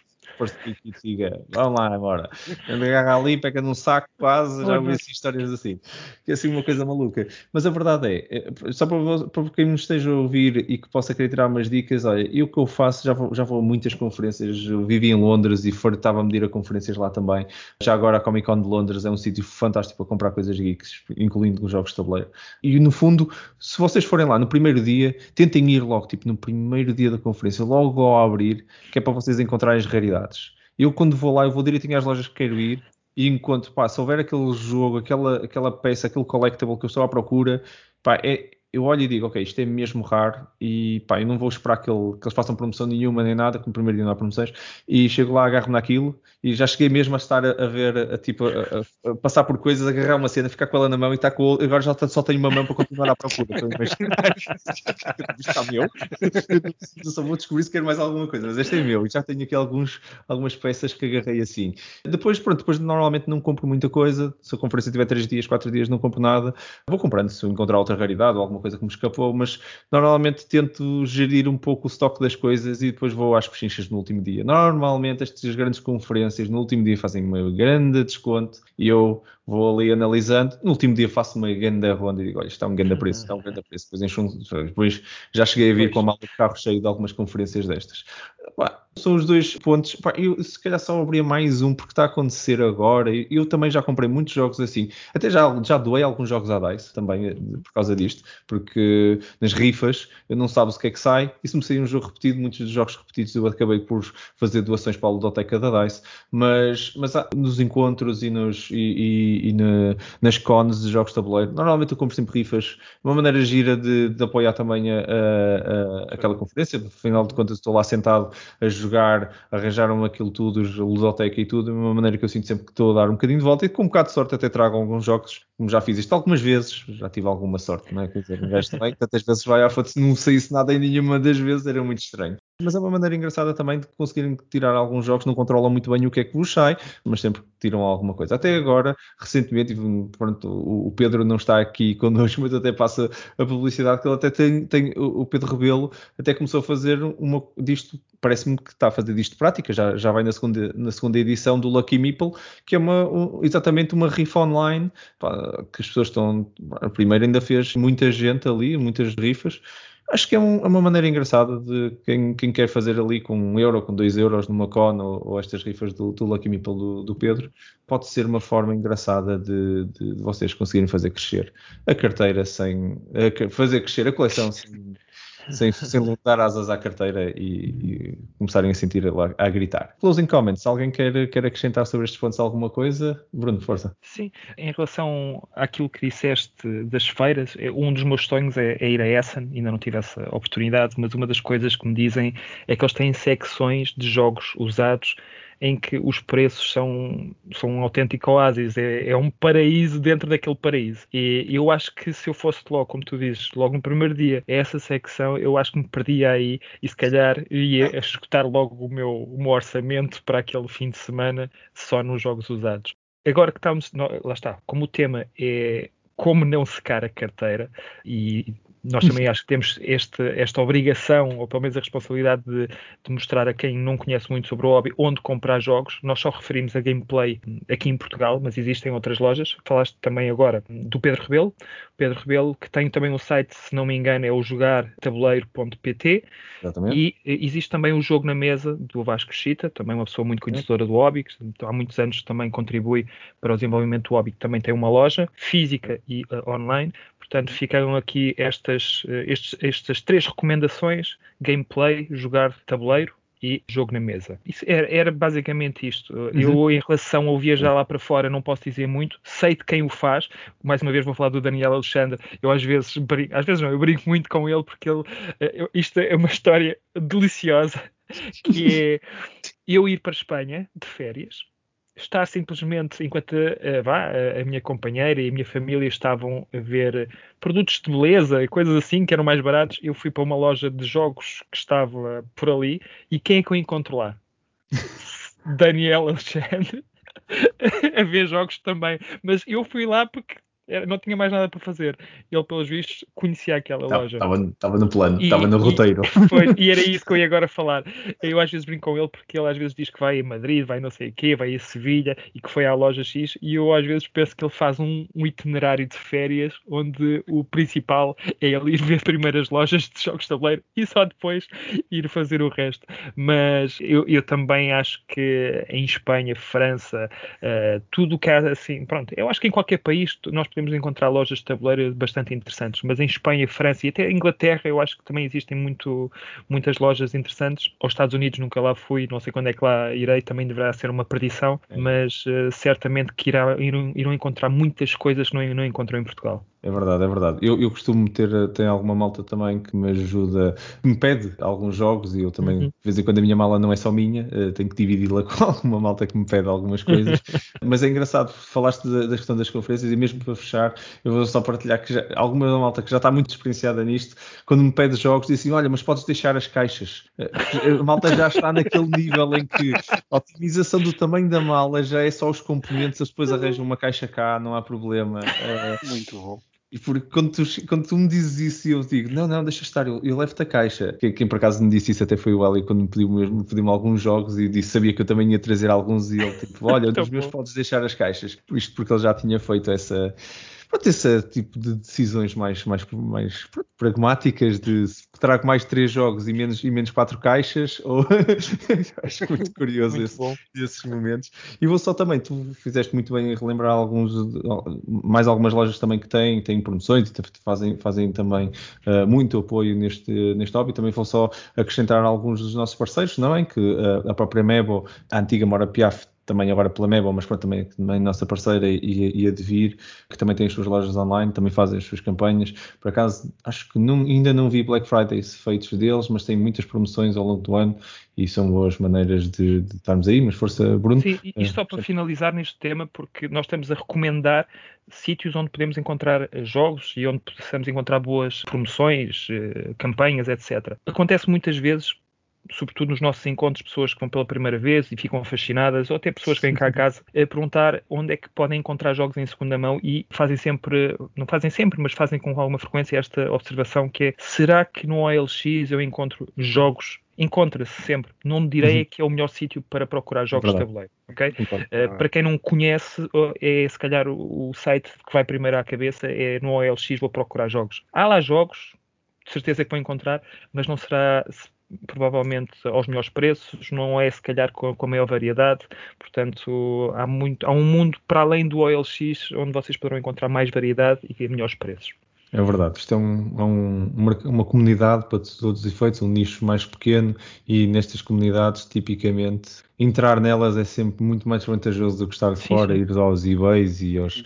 e siga. Vamos lá agora. Agarra ali, pega num saco quase, já ouvi assim, histórias assim. Que é assim uma coisa maluca. Mas a verdade é, é só para, para quem nos esteja a ouvir e que possa querer tirar umas dicas, olha, eu que eu faço, já vou, já vou a muitas conferências, eu vivi em Londres e fartava-me de ir a conferências lá também. Já agora a Comic Con de Londres é um sítio fantástico para comprar coisas geeks, incluindo os jogos de tabuleiro. E no fundo, se vocês forem lá no primeiro dia, tentem ir logo, tipo no primeiro dia da conferência, logo ao abrir, que é para vocês encontrarem as raridades eu, quando vou lá, eu vou direitinho às lojas que quero ir e enquanto, pá, se houver aquele jogo, aquela, aquela peça, aquele collectible que eu estou à procura, pá, é, eu olho e digo, ok, isto é mesmo raro e pá, eu não vou esperar que, ele, que eles façam promoção nenhuma nem nada, que no primeiro dia não há promoções, e chego lá, agarro naquilo e já cheguei mesmo a estar a, a ver, a, tipo, a, a, passar por coisas, agarrar uma cena, ficar com ela na mão e estar com agora já só tenho uma mão para continuar à procura. Está meu, eu só vou descobrir se quero mais alguma coisa, mas este é meu e já tenho aqui alguns, algumas peças que agarrei assim. Depois, pronto, depois normalmente não compro muita coisa, se a conferência tiver 3 dias, 4 dias, não compro nada, vou comprando se encontrar outra raridade ou alguma coisa que me escapou, mas normalmente tento gerir um pouco o estoque das coisas e depois vou às pechinchas no último dia. Normalmente estas grandes conferências no último dia fazem uma grande desconto e eu vou ali analisando. No último dia faço uma grande ronda e digo, olha, está um grande preço, está um grande preço. Depois, encho um, depois já cheguei a vir pois. com a malta de carro cheio de algumas conferências destas. são os dois pontos. eu se calhar só abria mais um porque está a acontecer agora. Eu também já comprei muitos jogos assim. Até já, já doei alguns jogos à DICE também eh, por causa disto, porque nas rifas eu não sabes o que é que sai. E se me sair um jogo repetido, muitos dos jogos repetidos eu acabei por fazer doações para a ludoteca da DICE. Mas, mas nos encontros e, nos, e, e, e na, nas cones de jogos de tabuleiro, normalmente eu compro sempre rifas. Uma maneira gira de, de apoiar também a, a, a, aquela conferência. Afinal de contas, estou lá sentado a jogar, arranjaram aquilo tudo, ludoteca e tudo, uma maneira que eu sinto sempre que estou a dar um bocadinho de volta e com um bocado de sorte até trago alguns jogos, como já fiz isto algumas vezes, já tive alguma sorte, não é? Quer dizer, um gajo também, tantas vezes vai à foto, se não saísse nada em nenhuma das vezes, era muito estranho. Mas é uma maneira engraçada também de conseguirem tirar alguns jogos, não controlam muito bem o que é que vos sai, mas sempre tiram alguma coisa. Até agora, recentemente, pronto, o Pedro não está aqui connosco, mas até passa a publicidade que ele até tem, tem o Pedro Rebelo até começou a fazer uma disto, parece-me que está a fazer disto prática, já, já vai na segunda, na segunda edição do Lucky Meeple, que é uma, exatamente uma rifa online, que as pessoas estão, a primeira ainda fez muita gente ali, muitas rifas, acho que é, um, é, uma maneira engraçada de quem, quem, quer fazer ali com um euro, com dois euros numa con ou, ou estas rifas do, do Lucky Meeple do, do, Pedro, pode ser uma forma engraçada de, de, de vocês conseguirem fazer crescer a carteira sem a, fazer crescer a coleção sem, sem, sem lutar asas à carteira e, e começarem a sentir a, a, gritar. Closing comments, alguém quer, quer acrescentar sobre estes pontos alguma coisa? Bruno, força.
Sim, em relação àquilo que disseste das feiras, é, um dos meus sonhos é, é ir a Essen, ainda não tive essa oportunidade, mas uma das coisas que me dizem é que eles têm secções de jogos usados em que os preços são, são um autêntico oásis, é, é, um paraíso dentro daquele paraíso. E eu acho que se eu fosse logo, como tu dizes, logo no primeiro dia, essa secção, eu acho que me perdia aí e se calhar ia escutar logo o meu, o meu orçamento para aquele fim de semana só nos jogos usados. Agora que estamos, lá está, como o tema é como não secar a carteira e nós também acho que temos este, esta obrigação, ou pelo menos a responsabilidade de, de, mostrar a quem não conhece muito sobre o hobby onde comprar jogos. Nós só referimos a gameplay aqui em Portugal, mas existem outras lojas. Falaste também agora do Pedro Rebelo. Pedro Rebelo, que tem também um site, se não me engano, é o jogartabuleiro.pt. E existe também o jogo na mesa do Vasco Chita, também uma pessoa muito conhecedora do hobby, que há muitos anos também contribui para o desenvolvimento do hobby, que também tem uma loja física e uh, online. Portanto, ficaram aqui estas, eh, estes, estas três recomendações: gameplay, jogar tabuleiro e jogo na mesa. Isso era, era basicamente isto. Uhum. Eu, em relação ao viajar lá para fora, não posso dizer muito. Sei de quem o faz. Mais uma vez vou falar do Daniel Alexandre. Eu às vezes brinco, às vezes não, eu brinco muito com ele porque ele, eh, eu, isto é uma história deliciosa que é eu ir para a Espanha de férias estar simplesmente, enquanto uh, vá, a minha companheira e a minha família estavam a ver produtos de beleza e coisas assim que eram mais baratos, eu fui para uma loja de jogos que estava por ali e quem é que eu encontro lá? Daniel Alexandre a ver jogos também. Mas eu fui lá porque não tinha mais nada para fazer. Ele, pelos vistos, conhecia aquela
tá,
loja.
Estava no plano, estava no roteiro.
E, foi, e era isso que eu ia agora falar. Eu às vezes brinco com ele porque ele às vezes diz que vai a Madrid, vai não sei o quê, vai a Sevilha e que foi à loja X. E eu às vezes penso que ele faz um, um itinerário de férias onde o principal é ele ir ver primeiras lojas de jogos de tabuleiro e só depois ir fazer o resto. Mas eu, eu também acho que em Espanha, França, uh, tudo o que há assim, pronto, eu acho que em qualquer país nós podemos encontrar lojas de tabuleiro bastante interessantes, mas em Espanha, França e até Inglaterra eu acho que também existem muito, muitas lojas interessantes. Aos Estados Unidos nunca lá fui, não sei quando é que lá irei, também deverá ser uma perdição, é. mas uh, certamente que irá, irão, irão, encontrar muitas coisas que não, não encontram em Portugal.
É verdade, é verdade. Eu, eu costumo ter, tem alguma malta também que me ajuda, que me pede alguns jogos e eu também, uhum. de vez em quando a minha mala não é só minha, uh, tenho que dividi-la com alguma malta que me pede algumas coisas. Mas é engraçado, falaste da, da, questão das conferências e mesmo para fechar, eu vou só partilhar que já, alguma malta que já está muito experienciada nisto, quando me pede jogos, diz assim: olha, mas podes deixar as caixas. Eh, a malta já está naquele nível em que a otimização do tamanho da mala já é só os componentes, eles depois arranjam uma caixa cá, não há problema.
Muito bom.
E porque quando tu, quando tu me dizes isso, eu digo, não, não, deixa estar, eu, eu levo-te a caixa. Quem, quem, por acaso me disse isso até foi o Ali quando me pediu, me pediu alguns jogos e disse, sabia que eu também ia trazer alguns e ele tipo, olha, dos meus podes deixar as caixas. Isto porque ele já tinha feito essa pronto, esse tipo de decisões mais, mais, mais pragmáticas de trago mais três jogos e menos, e menos quatro caixas, ou acho muito curioso muito esse, esses momentos. E vou só também, tu fizeste muito bem em relembrar alguns, mais algumas lojas também que têm, têm promoções e fazem, fazem também uh, muito apoio neste, neste hobby. Também vou só acrescentar alguns dos nossos parceiros, não é? Que uh, a própria Mebo, a antiga Mora Piaf, também agora pela Mebo, mas pronto, também, também nossa parceira e, e a Devir, que também tem as suas lojas online, também fazem as suas campanhas. Por acaso, acho que não, ainda não vi Black Fridays feitos deles, mas tem muitas promoções ao longo do ano e são boas maneiras de, de estarmos aí. Mas força, Bruno.
Sim, e, e só para finalizar neste tema, porque nós estamos a recomendar sítios onde podemos encontrar jogos e onde possamos encontrar boas promoções, eh, campanhas, etc. Acontece muitas vezes sobretudo nos nossos encontros, pessoas que vão pela primeira vez e ficam fascinadas, ou até pessoas que vêm cá a casa a perguntar onde é que podem encontrar jogos em segunda mão e fazem sempre, não fazem sempre, mas fazem com alguma frequência esta observação que é, será que no OLX eu encontro jogos encontra-se sempre. Não direi uhum. que é o melhor sítio para procurar jogos Verdade. de tabuleiro. Okay? Uh, para quem não conhece, é se calhar o, o, site que vai primeiro à cabeça é no OLX vou procurar jogos. Há lá jogos, de certeza que vão encontrar, mas não será provavelmente aos melhores preços, não é se calhar com, com a maior variedade, portanto há, muito, há um mundo para além do OLX onde vocês poderão encontrar mais variedade e melhores preços.
É verdade, isto é, um, é um, uma, uma, comunidade para todos os efeitos, um nicho mais pequeno e nestas comunidades, tipicamente, entrar nelas é sempre muito mais vantajoso do que estar de sim, fora, sim. ir aos eBays e aos,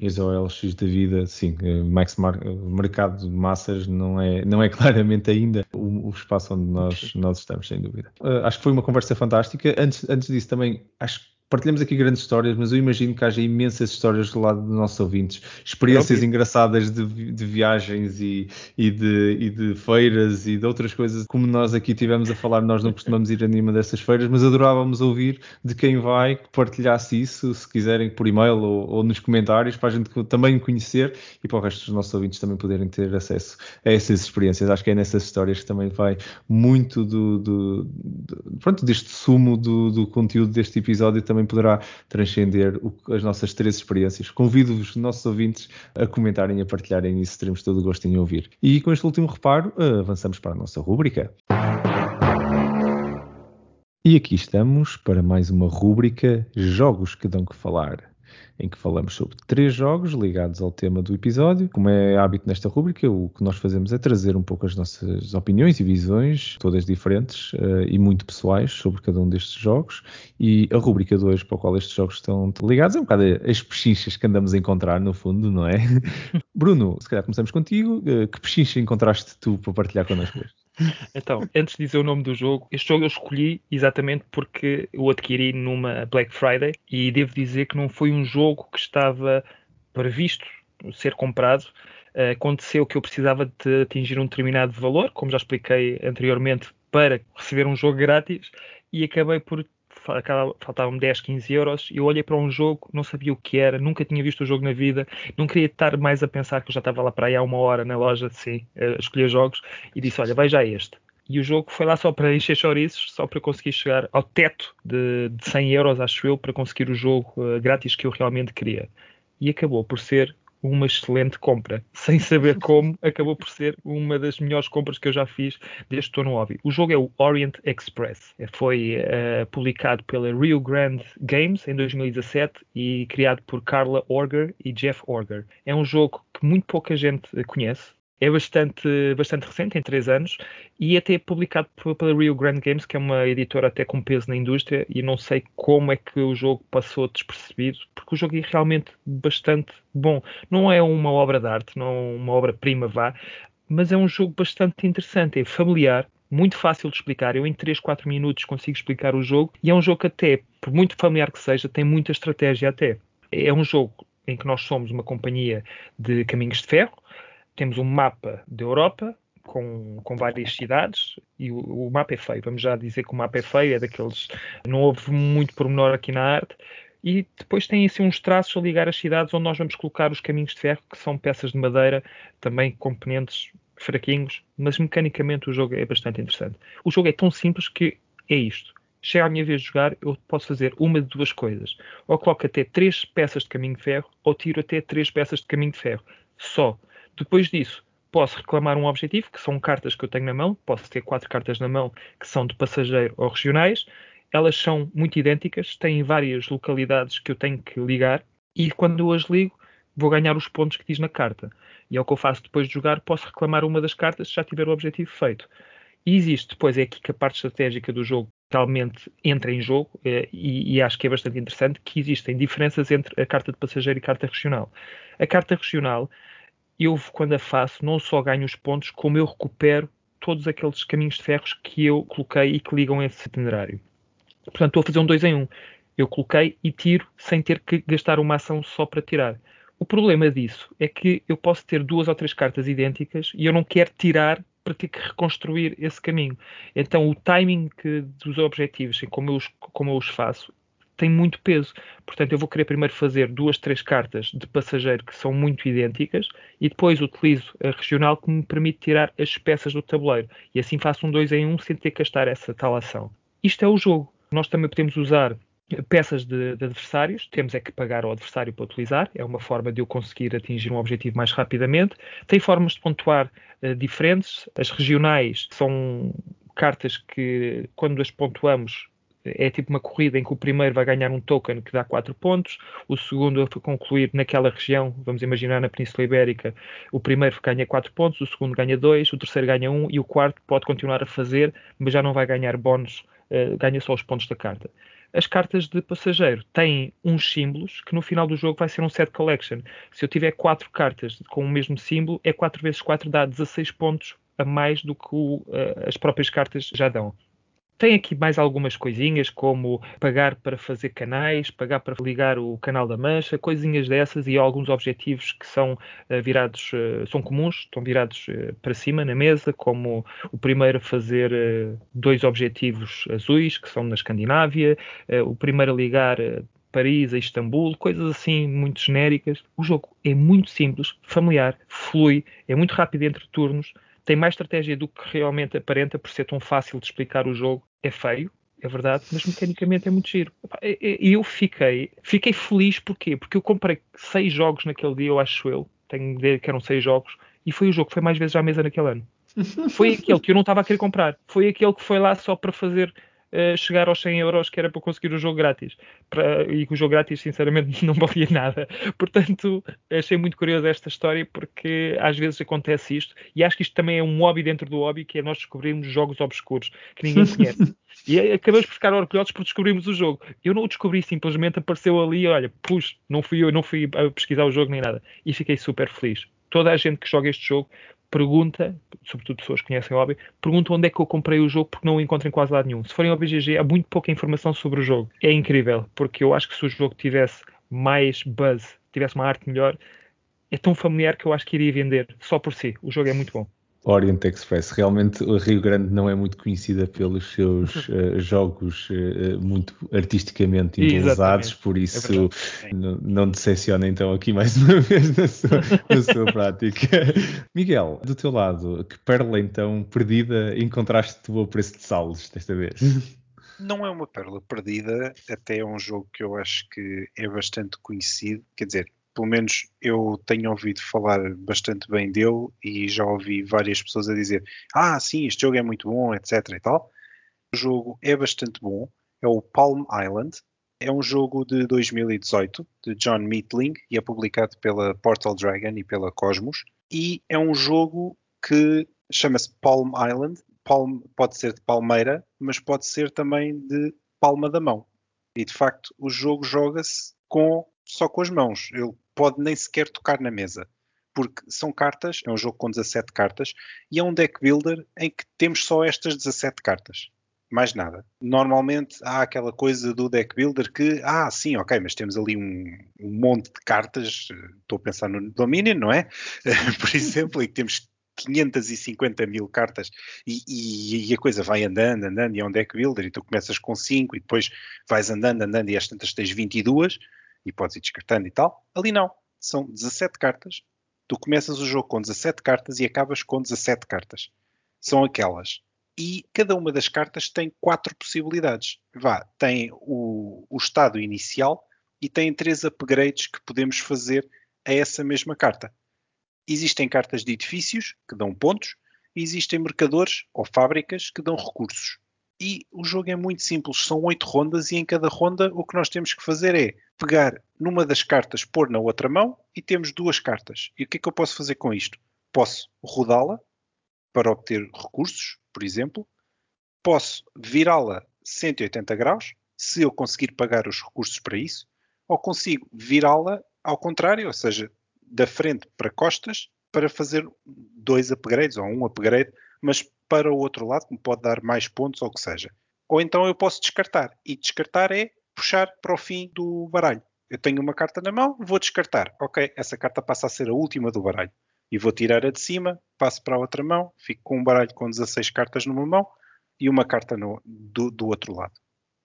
e aos OLX da vida. Sim, eh, Max Mar mercado de massas não é, não é claramente ainda o, o espaço onde nós, nós estamos, sem dúvida. Uh, acho que foi uma conversa fantástica. Antes, antes disso, também acho que partilhamos aqui grandes histórias, mas eu imagino que haja imensas histórias do lado dos nossos ouvintes, experiências engraçadas de, de viagens e, e, de, e, de, feiras e de outras coisas, como nós aqui tivemos a falar, nós não costumamos ir a nenhuma dessas feiras, mas adorávamos ouvir de quem vai que partilhasse isso, se quiserem por e-mail ou, ou nos comentários, para a gente também conhecer e para o resto dos nossos ouvintes também poderem ter acesso a essas experiências. Acho que é nessas histórias que também vai muito do, do, do pronto, deste sumo do, do conteúdo deste episódio também também poderá transcender o, as nossas três experiências. Convido os nossos ouvintes a comentarem e a partilharem isso, teremos todo o gosto em ouvir. E com este último reparo, avançamos para a nossa rúbrica. E aqui estamos para mais uma rúbrica Jogos que dão que falar em que falamos sobre três jogos ligados ao tema do episódio. Como é hábito nesta rubrica, o que nós fazemos é trazer um pouco as nossas opiniões e visões, todas diferentes uh, e muito pessoais, sobre cada um destes jogos. E a rubrica 2 para a qual estes jogos estão ligados é um bocado as pechinchas que andamos a encontrar, no fundo, não é? Bruno, se calhar começamos contigo. Uh, que pechincha encontraste tu para partilhar connosco hoje?
Então, antes de dizer o nome do jogo, este jogo eu escolhi exatamente porque o adquiri numa Black Friday e devo dizer que não foi um jogo que estava previsto ser comprado. Uh, aconteceu que eu precisava de atingir um determinado valor, como já expliquei anteriormente, para receber um jogo grátis e acabei por faltavam-me 10, 15 euros, eu olhei para um jogo, não sabia o que era, nunca tinha visto o jogo na vida, não queria estar mais a pensar que eu já estava lá para aí há uma hora na loja, sim, a escolher jogos, e disse, olha, vai já este. E o jogo foi lá só para encher chouriços, só para conseguir chegar ao teto de, de 100 euros, acho eu, para conseguir o jogo uh, grátis que eu realmente queria. E acabou por ser uma excelente compra. Sem saber como, acabou por ser uma das melhores compras que eu já fiz desde que estou no hobby. O jogo é o Orient Express. Foi uh, publicado pela Rio Grande Games em 2017 e criado por Carla Orger e Jeff Orger. É um jogo que muito pouca gente conhece é bastante, bastante recente, tem 3 anos, e até é publicado pela Rio Grande Games, que é uma editora até com peso na indústria, e não sei como é que o jogo passou despercebido, porque o jogo é realmente bastante bom. Não é uma obra de arte, não é uma obra-prima, vá, mas é um jogo bastante interessante, é familiar, muito fácil de explicar. Eu em 3, 4 minutos consigo explicar o jogo, e é um jogo que até, por muito familiar que seja, tem muita estratégia até. É um jogo em que nós somos uma companhia de caminhos de ferro, temos um mapa da Europa com, com várias cidades e o, o, mapa é feio. Vamos já dizer que o mapa é feio, é daqueles. Não houve muito pormenor aqui na arte. E depois tem assim uns traços a ligar as cidades onde nós vamos colocar os caminhos de ferro, que são peças de madeira, também componentes fraquinhos, mas mecanicamente o jogo é bastante interessante. O jogo é tão simples que é isto. Chega a minha vez de jogar, eu posso fazer uma de duas coisas. Ou coloco até três peças de caminho de ferro, ou tiro até três peças de caminho de ferro. Só. Depois disso, posso reclamar um objetivo, que são cartas que eu tenho na mão, posso ter quatro cartas na mão que são de passageiro ou regionais. Elas são muito idênticas, têm várias localidades que eu tenho que ligar, e quando eu as ligo, vou ganhar os pontos que diz na carta. E é o que eu faço depois de jogar, posso reclamar uma das cartas se já tiver o objetivo feito. E existe, depois é aqui que a parte estratégica do jogo realmente entra em jogo, eh, e, e acho que é bastante interessante, que existem diferenças entre a carta de passageiro e a carta regional. A carta regional eu, quando a faço, não só ganho os pontos, como eu recupero todos aqueles caminhos de ferros que eu coloquei e que ligam esse itinerário. Portanto, estou a fazer um 2 em 1. Um. Eu coloquei e tiro sem ter que gastar uma ação só para tirar. O problema disso é que eu posso ter duas ou três cartas idênticas e eu não quero tirar para ter que reconstruir esse caminho. Então, o timing que, dos objetivos, como eu, os, como eu os faço, tem muito peso. Portanto, eu vou querer primeiro fazer duas, três cartas de passageiro que são muito idênticas e depois utilizo a regional que me permite tirar as peças do tabuleiro. E assim faço um 2 em 1 um sem ter que gastar essa tal ação. Isto é o jogo. Nós também podemos usar peças de, de, adversários, temos é que pagar ao adversário para utilizar, é uma forma de eu conseguir atingir um objetivo mais rapidamente. Tem formas de pontuar uh, diferentes, as regionais são cartas que, quando as pontuamos, é tipo uma corrida em que o primeiro vai ganhar um token que dá 4 pontos, o segundo a concluir naquela região, vamos imaginar na Península Ibérica, o primeiro ganha 4 pontos, o segundo ganha 2, o terceiro ganha 1 um, e o quarto pode continuar a fazer, mas já não vai ganhar bónus, uh, ganha só os pontos da carta. As cartas de passageiro têm uns símbolos que no final do jogo vai ser um set collection. Se eu tiver 4 cartas com o mesmo símbolo, é 4 vezes 4 dá 16 pontos a mais do que o, uh, as próprias cartas já dão. Tem aqui mais algumas coisinhas, como pagar para fazer canais, pagar para ligar o canal da mancha, coisinhas dessas e alguns objetivos que são uh, virados, uh, são comuns, estão virados uh, para cima na mesa, como o primeiro a fazer dois objetivos azuis, que são na Escandinávia, o primeiro a ligar Paris a Istambul, coisas assim muito genéricas. O jogo é muito simples, familiar, flui, é muito rápido entre turnos, tem mais estratégia do que realmente aparenta por ser tão fácil de explicar o jogo. É feio, é verdade, mas mecanicamente é muito giro. E eu fiquei, fiquei feliz porquê? Porque eu comprei seis jogos naquele dia, eu acho eu, tenho ideia que eram seis jogos, e foi o jogo que foi mais vezes à mesa naquele ano. Foi aquele que eu não estava a querer comprar. Foi aquele que foi lá só para fazer uh, chegar aos 100 euros que era para conseguir o jogo grátis. Para, e que o jogo grátis, sinceramente, não valia nada. Portanto, achei muito curiosa esta história porque às vezes acontece isto. E acho que isto também é um hobby dentro do hobby, que é nós descobrirmos jogos obscuros que ninguém conhece. e acabamos por ficar orgulhosos por descobrirmos o jogo. Eu não o descobri, simplesmente apareceu ali, olha, puxa, não fui eu, não fui a pesquisar o jogo nem nada. E fiquei super feliz. Toda a gente que joga este jogo pergunta, sobretudo pessoas que conhecem o hobby, pergunta onde é que eu comprei o jogo porque não o encontro em quase lado nenhum. Se forem ao BGG, há muito pouca informação sobre o jogo. É incrível, porque eu acho que se o jogo tivesse mais buzz, tivesse uma arte melhor, é tão familiar que eu acho que iria vender só por si. O jogo é muito bom.
Orient Express. Realmente o Rio Grande não é muito conhecida pelos seus uh, jogos uh, muito artisticamente embelezados, por é isso é não decepciona então aqui mais uma vez na sua, na sua prática. Miguel, do teu lado, que pérola então perdida encontraste tu ao preço de salos desta vez?
Não é uma pérola perdida, até é um jogo que eu acho que é bastante conhecido, quer dizer, pelo menos eu tenho ouvido falar bastante bem dele e já ouvi várias pessoas a dizer: Ah, sim, este jogo é muito bom, etc. e tal. O jogo é bastante bom. É o Palm Island. É um jogo de 2018 de John Meatling e é publicado pela Portal Dragon e pela Cosmos. E é um jogo que chama-se Palm Island. Palm pode ser de palmeira, mas pode ser também de palma da mão. E de facto, o jogo joga-se com só com as mãos. Ele pode nem sequer tocar na mesa. Porque são cartas, é um jogo com 17 cartas, e é um deck builder em que temos só estas 17 cartas. Mais nada. Normalmente há aquela coisa do deck builder que, ah, sim, ok, mas temos ali um, um monte de cartas. Estou a pensar no Dominion, não é? Por exemplo, em que temos 550 mil cartas e, e, e, a coisa vai andando, andando, e é um deck builder, e tu começas com 5 e depois vais andando, andando, e às tantas tens 22 e podes ir descartando e tal. Ali não, são 17 cartas. Tu começas o jogo com 17 cartas e acabas com 17 cartas. São aquelas. E cada uma das cartas tem quatro possibilidades. Vá, tem o, o estado inicial e tem três upgrades que podemos fazer a essa mesma carta. Existem cartas de edifícios que dão pontos e existem mercadores ou fábricas que dão recursos. E o jogo é muito simples, são oito rondas e em cada ronda o que nós temos que fazer é pegar numa das cartas, pôr na outra mão e temos duas cartas. E o que é que eu posso fazer com isto? Posso rodá-la para obter recursos, por exemplo. Posso virá-la 180 graus, se eu conseguir pagar os recursos para isso. Ou consigo virá-la ao contrário, ou seja, da frente para costas, para fazer dois upgrades ou um upgrade, mas para o outro lado, que me pode dar mais pontos ou o que seja. Ou então eu posso descartar. E descartar é puxar para o fim do baralho. Eu tenho uma carta na mão, vou descartar. Ok, essa carta passa a ser a última do baralho. E vou tirar a de cima, passo para a outra mão, fico com um baralho com 16 cartas numa mão e uma carta no, do, do, outro lado.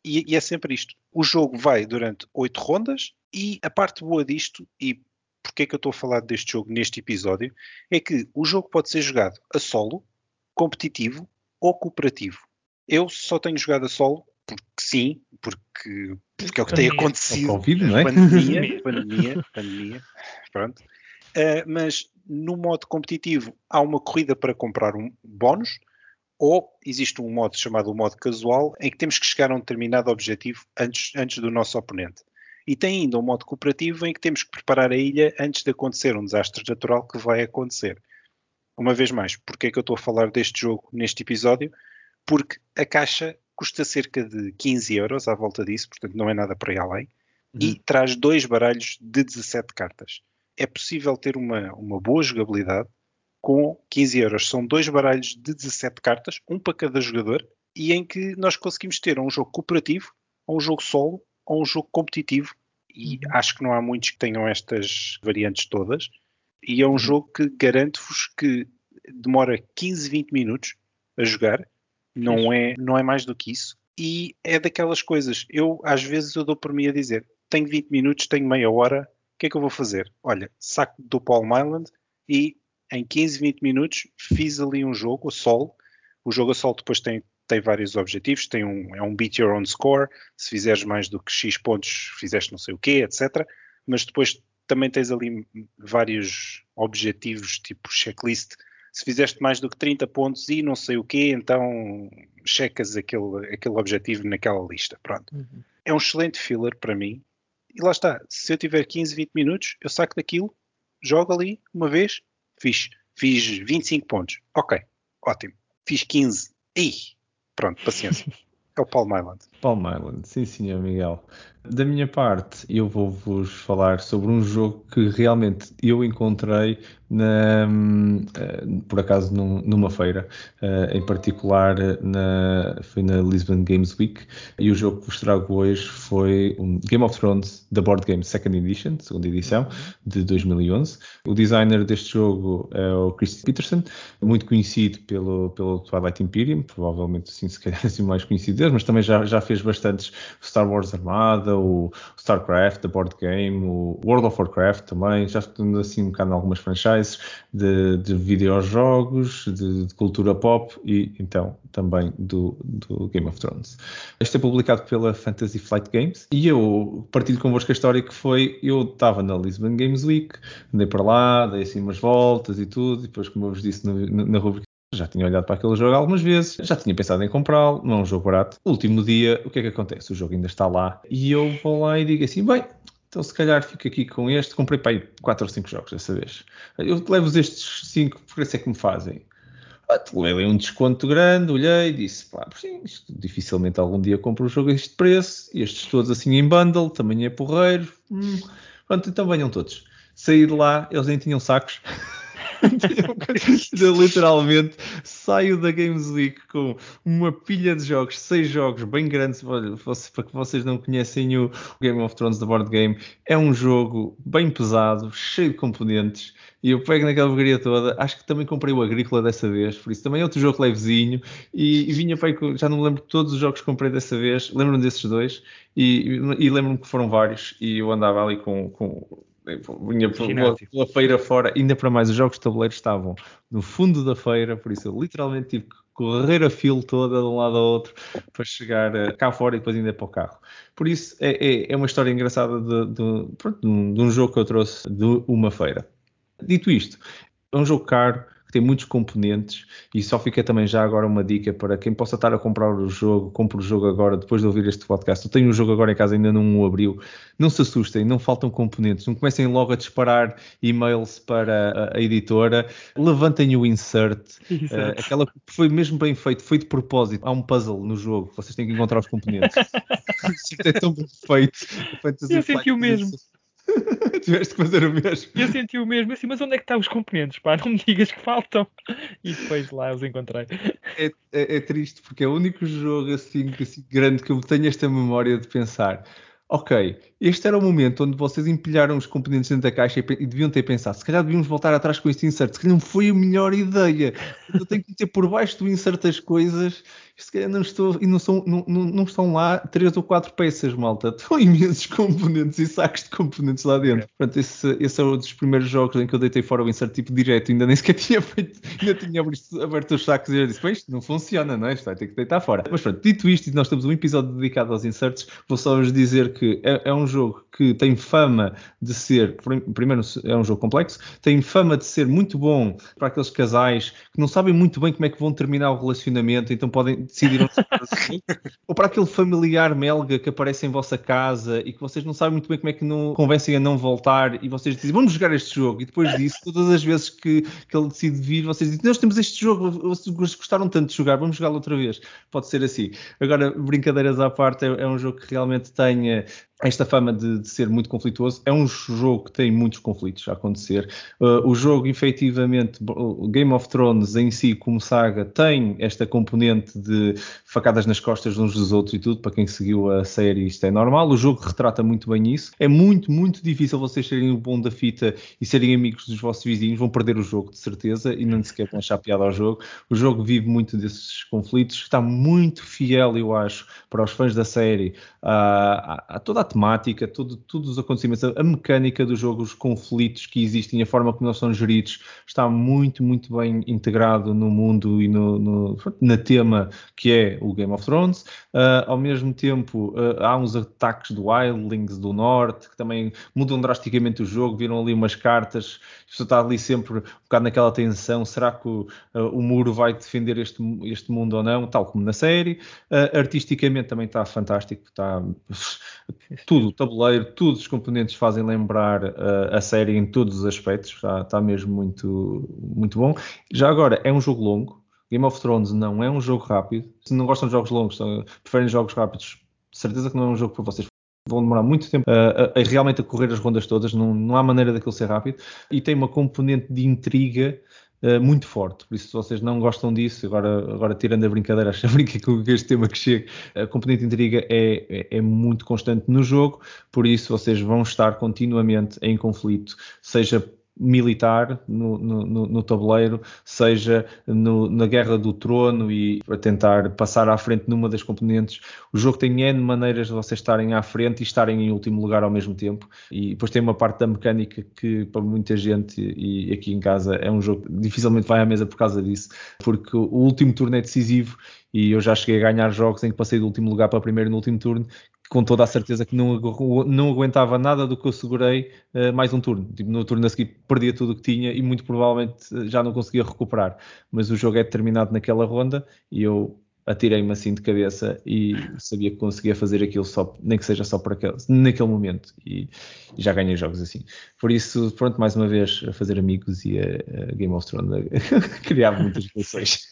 E, e, é sempre isto. O jogo vai durante 8 rondas e a parte boa disto, e porque é que eu estou a falar deste jogo neste episódio, é que o jogo pode ser jogado a solo, competitivo ou cooperativo. Eu só tenho jogado a solo porque sim, porque, porque é o que tem acontecido.
COVID, não é?
Pandemia, pandemia, pandemia, pronto. Uh, mas no modo competitivo há uma corrida para comprar um bónus ou existe um modo chamado o modo casual em que temos que chegar a um determinado objetivo antes, antes do nosso oponente. E tem ainda um modo cooperativo em que temos que preparar a ilha antes de acontecer um desastre natural que vai acontecer uma vez mais, porque é que eu estou a falar deste jogo neste episódio? Porque a caixa custa cerca de 15 euros à volta disso, portanto não é nada para ir além, uhum. e traz dois baralhos de 17 cartas. É possível ter uma, uma boa jogabilidade com 15 euros. São dois baralhos de 17 cartas, um para cada jogador, e em que nós conseguimos ter um jogo cooperativo, ou um jogo solo, ou um jogo competitivo, e uhum. acho que não há muitos que tenham estas variantes todas. E é um jogo que garanto-vos que demora 15, 20 minutos a jogar, não é, não é mais do que isso. E é daquelas coisas, eu às vezes eu dou por mim a dizer, tenho 20 minutos, tenho meia hora, o que é que eu vou fazer? Olha, saco do Palm Island e em 15, 20 minutos fiz ali um jogo a solo. O jogo a solo depois tem, tem vários objetivos, tem um, é um beat your own score, se fizeres mais do que X pontos, fizeste não sei o quê, etc. Mas depois também tens ali vários objetivos, tipo checklist. Se fizeste mais do que 30 pontos e não sei o quê, então checas aquele, aquele objetivo naquela lista. Pronto. Uhum. É um excelente filler para mim. E lá está. Se eu tiver 15, 20 minutos, eu saco daquilo, jogo ali uma vez, fiz, fiz 25 pontos. Ok, ótimo. Fiz 15. Ei, pronto, paciência. É o Palm Island.
Palm Island, sim, senhor Miguel. Da minha parte, eu vou-vos falar sobre um jogo que realmente eu encontrei na, uh, por acaso num, numa feira, uh, em particular na, foi na Lisbon Games Week, e o jogo que vos trago hoje foi um Game of Thrones The Board Game Second Edition, segunda edição, de 2011. O designer deste jogo é o Chris Peterson, muito conhecido pelo, pelo Twilight Imperium, provavelmente assim, se calhar assim mais conhecido deles, mas também já, já fez bastantes Star Wars Armada, o StarCraft, a board game, o World of Warcraft também, já estou assim um bocado em algumas franchises de, de videojogos, de, de, cultura pop e então também do, do, Game of Thrones. Este é publicado pela Fantasy Flight Games e eu partilho convosco a história que foi, eu estava na Lisbon Games Week, andei para lá, dei assim umas voltas e tudo, e depois como eu vos disse no, na rubrica já tinha olhado para aquele jogo algumas vezes, já tinha pensado em comprá-lo, não é um jogo barato. Último dia, o que é que acontece? O jogo ainda está lá e eu vou lá e digo assim: bem, então se calhar fico aqui com este. Comprei para aí 4 ou 5 jogos dessa vez. Eu levo-vos estes 5 porque isso é que me fazem. Ah, levei um desconto grande, olhei e disse: pá, sim, isto, dificilmente algum dia compro um jogo a este preço. Estes todos assim em bundle, também é porreiro. Hum, pronto, então venham todos. Saí de lá, eles nem tinham sacos. eu literalmente saio da Games Week com uma pilha de jogos, seis jogos bem grandes. para que vocês não conhecem o Game of Thrones da Board Game, é um jogo bem pesado, cheio de componentes. E eu pego naquela porcaria toda. Acho que também comprei o Agrícola dessa vez, por isso também é outro jogo levezinho. E, e vinha para já não me lembro de todos os jogos que comprei dessa vez. Lembro-me desses dois. E, e lembro-me que foram vários. E eu andava ali com, com vinha pela, pela, feira fora, ainda para mais, os jogos de tabuleiro estavam no fundo da feira, por isso eu literalmente tive que correr a fila toda de um lado ao outro para chegar eh, cá fora e depois ainda para o carro. Por isso é, é, é uma história engraçada de, de, pronto, de, um, de um jogo que eu trouxe de uma feira. Dito isto, é um jogo caro, tem muitos componentes e só fica também já agora uma dica para quem possa estar a comprar o jogo, compre o jogo agora depois de ouvir este podcast. Eu tenho o jogo agora em casa, ainda não o abriu. Não se assustem, não faltam componentes, não comecem logo a disparar e-mails para a, a editora, levantem o insert, uh, aquela que foi mesmo bem feito, foi de propósito. Há um puzzle no jogo, vocês têm que encontrar os componentes. Isto é tão bem feito.
Eu senti o mesmo.
Tiveste que fazer o mesmo.
Eu senti o mesmo, assim, mas onde é que estão os componentes? Pá, não me digas que faltam. E depois lá os encontrei.
É, é, é triste, porque é o único jogo assim, assim grande que eu tenho esta memória de pensar ok, este era o momento onde vocês empilharam os componentes dentro da caixa e, deviam ter pensado, se calhar devíamos voltar atrás com este insert, se calhar não foi a melhor ideia. Eu tenho que meter por baixo do insert as coisas, se calhar não estou, e não, são, não, não, não, estão lá três ou quatro peças, malta. Estão imensos componentes e sacos de componentes lá dentro. É. Portanto, esse, esse é um dos primeiros jogos em que eu deitei fora o insert tipo direto, ainda nem sequer tinha feito, ainda tinha aberto os sacos e eu disse, isto não funciona, não é? Isto vai ter que deitar fora. Mas pronto, dito isto, e nós temos um episódio dedicado aos inserts, vou só vos dizer que é, é, um jogo que tem fama de ser, primeiro é um jogo complexo, tem fama de ser muito bom para aqueles casais que não sabem muito bem como é que vão terminar o relacionamento, então podem decidir ou para aquele familiar melga que aparece em vossa casa e que vocês não sabem muito bem como é que não convencem a não voltar e vocês dizem vamos jogar este jogo e depois disso, todas as vezes que, que ele decide vir, vocês dizem nós temos este jogo, vocês gostaram tanto de jogar, vamos jogá-lo outra vez. Pode ser assim. Agora, brincadeiras à parte, é, é um jogo que realmente tenha esta fama de, de, ser muito conflituoso. É um jogo que tem muitos conflitos a acontecer. Uh, o jogo, efetivamente, Game of Thrones em si, como saga, tem esta componente de facadas nas costas uns dos outros e tudo. Para quem seguiu a série, isto é normal. O jogo retrata muito bem isso. É muito, muito difícil vocês serem o bom da fita e serem amigos dos vossos vizinhos. Vão perder o jogo, de certeza, e não sequer vão achar piada ao jogo. O jogo vive muito desses conflitos. Está muito fiel, eu acho, para os fãs da série, a, a, a toda a temática, tudo, todos os acontecimentos, a, mecânica do jogo, os conflitos que existem, a forma como eles são geridos, está muito, muito bem integrado no mundo e no, no na tema que é o Game of Thrones. Uh, ao mesmo tempo, uh, há uns ataques do Wildlings do Norte que também mudam drasticamente o jogo, viram ali umas cartas, você está ali sempre um bocado naquela tensão, será que o, uh, o muro vai defender este, este mundo ou não, tal como na série. artisticamente também está fantástico, está tudo, o tabuleiro, todos os componentes fazem lembrar a série em todos os aspectos, está, está mesmo muito, muito bom. Já agora, é um jogo longo, Game of Thrones não é um jogo rápido. Se não gostam de jogos longos, preferem jogos rápidos, certeza que não é um jogo para vocês. Vão demorar muito tempo a, a, a realmente a correr as rondas todas, não, não há maneira daquilo ser rápido. E tem uma componente de intriga uh, muito forte. Por isso, se vocês não gostam disso, agora, agora tirando a brincadeira, acho brinca com este tema que chega, a componente de intriga é, é, é, muito constante no jogo, por isso vocês vão estar continuamente em conflito, seja militar no, no, no tabuleiro, seja no, na Guerra do Trono e a tentar passar à frente numa das componentes. O jogo tem N maneiras de vocês estarem à frente e estarem em último lugar ao mesmo tempo. E depois tem uma parte da mecânica que, para muita gente e aqui em casa, é um jogo que dificilmente vai à mesa por causa disso, porque o último turno é decisivo e eu já cheguei a ganhar jogos em que passei do último lugar para primeiro no último turno, com toda a certeza que não, não aguentava nada do que eu segurei uh, mais um turno. Tipo, no turno a seguir perdia tudo o que tinha e muito provavelmente eh, já não conseguia recuperar. Mas o jogo é terminado naquela ronda e eu atirei-me assim de cabeça e sabia que conseguia fazer aquilo só, nem que seja só por aquele, naquele momento e, e, já ganhei jogos assim. Por isso, pronto, mais uma vez a fazer amigos e a, a Game of Thrones a criar muitas relações.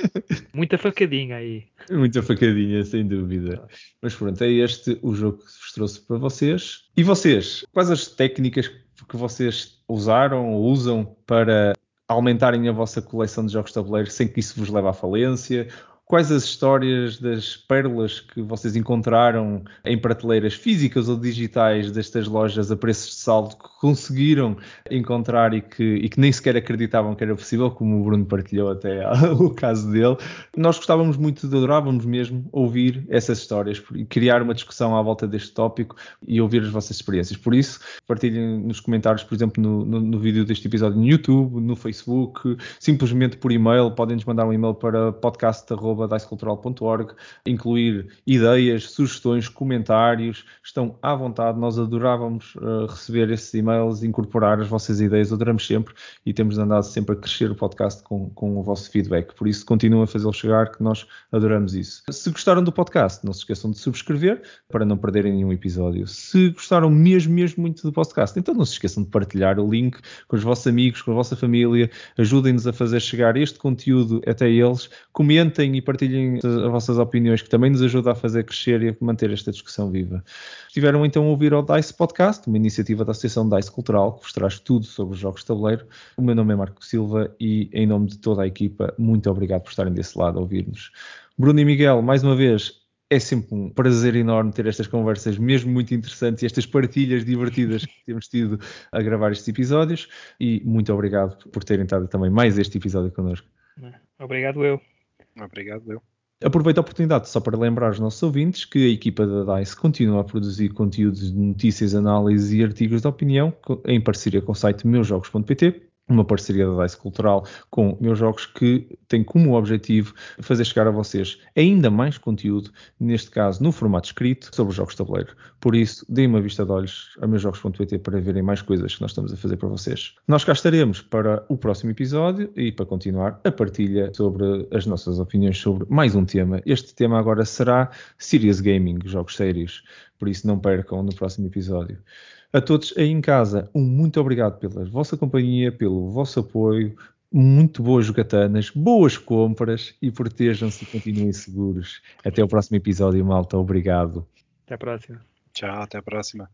Muita facadinha aí.
Muita facadinha, sem dúvida. Mas pronto, é este o jogo que vos trouxe para vocês. E vocês, quais as técnicas que vocês usaram ou usam para aumentarem a vossa coleção de jogos de tabuleiro sem que isso vos leve à falência quais as histórias das pérolas que vocês encontraram em prateleiras físicas ou digitais destas lojas a preços de saldo que conseguiram encontrar e que, e que nem sequer acreditavam que era possível, como o Bruno partilhou até o caso dele. Nós gostávamos muito, adorávamos mesmo ouvir essas histórias e criar uma discussão à volta deste tópico e ouvir as vossas experiências. Por isso, partilhem nos comentários, por exemplo, no, no, no vídeo deste episódio no YouTube, no Facebook, simplesmente por e-mail, podem-nos mandar um e-mail para podcast@ dicecultural.org, incluir ideias, sugestões, comentários, estão à vontade, nós adorávamos uh, receber esses e-mails, incorporar as vossas ideias, adoramos sempre e temos andado sempre a crescer o podcast com, com o vosso feedback, por isso continuem a fazê-lo chegar que nós adoramos isso. Se gostaram do podcast, não se esqueçam de subscrever para não perderem nenhum episódio. Se gostaram mesmo, mesmo muito do podcast, então não se esqueçam de partilhar o link com os vossos amigos, com a vossa família, ajudem-nos a fazer chegar este conteúdo até eles, comentem e partilhem as vossas opiniões, que também nos ajuda a fazer crescer e a manter esta discussão viva. Estiveram então a ouvir ao DICE Podcast, uma iniciativa da Associação DICE Cultural, que vos traz tudo sobre os jogos de tabuleiro. O meu nome é Marco Silva e, em nome de toda a equipa, muito obrigado por estarem desse lado a ouvir-nos. Bruno e Miguel, mais uma vez, é sempre um prazer enorme ter estas conversas, mesmo muito interessantes, e estas partilhas divertidas que temos tido a gravar estes episódios. E muito obrigado por terem estado também mais este episódio connosco.
Obrigado eu.
Obrigado, eu.
Aproveito a oportunidade só para lembrar aos nossos ouvintes que a equipa da DICE continua a produzir conteúdos de notícias, análises e artigos de opinião em parceria com o site meusjogos.pt uma parceria da DICE Cultural com meus jogos que tem como objetivo fazer chegar a vocês ainda mais conteúdo, neste caso no formato escrito, sobre os jogos de tabuleiro. Por isso, deem uma vista de olhos a meusjogos.pt para verem mais coisas que nós estamos a fazer para vocês. Nós cá estaremos para o próximo episódio e para continuar a partilha sobre as nossas opiniões sobre mais um tema. Este tema agora será Serious Gaming, jogos sérios. Por isso, não percam no próximo episódio. A todos aí em casa, um muito obrigado pela vossa companhia, pelo vosso apoio, muito boas jogatanas, boas compras e protejam-se e continuem seguros. Até o próximo episódio, malta. Obrigado.
Até a próxima.
Tchau, até a próxima.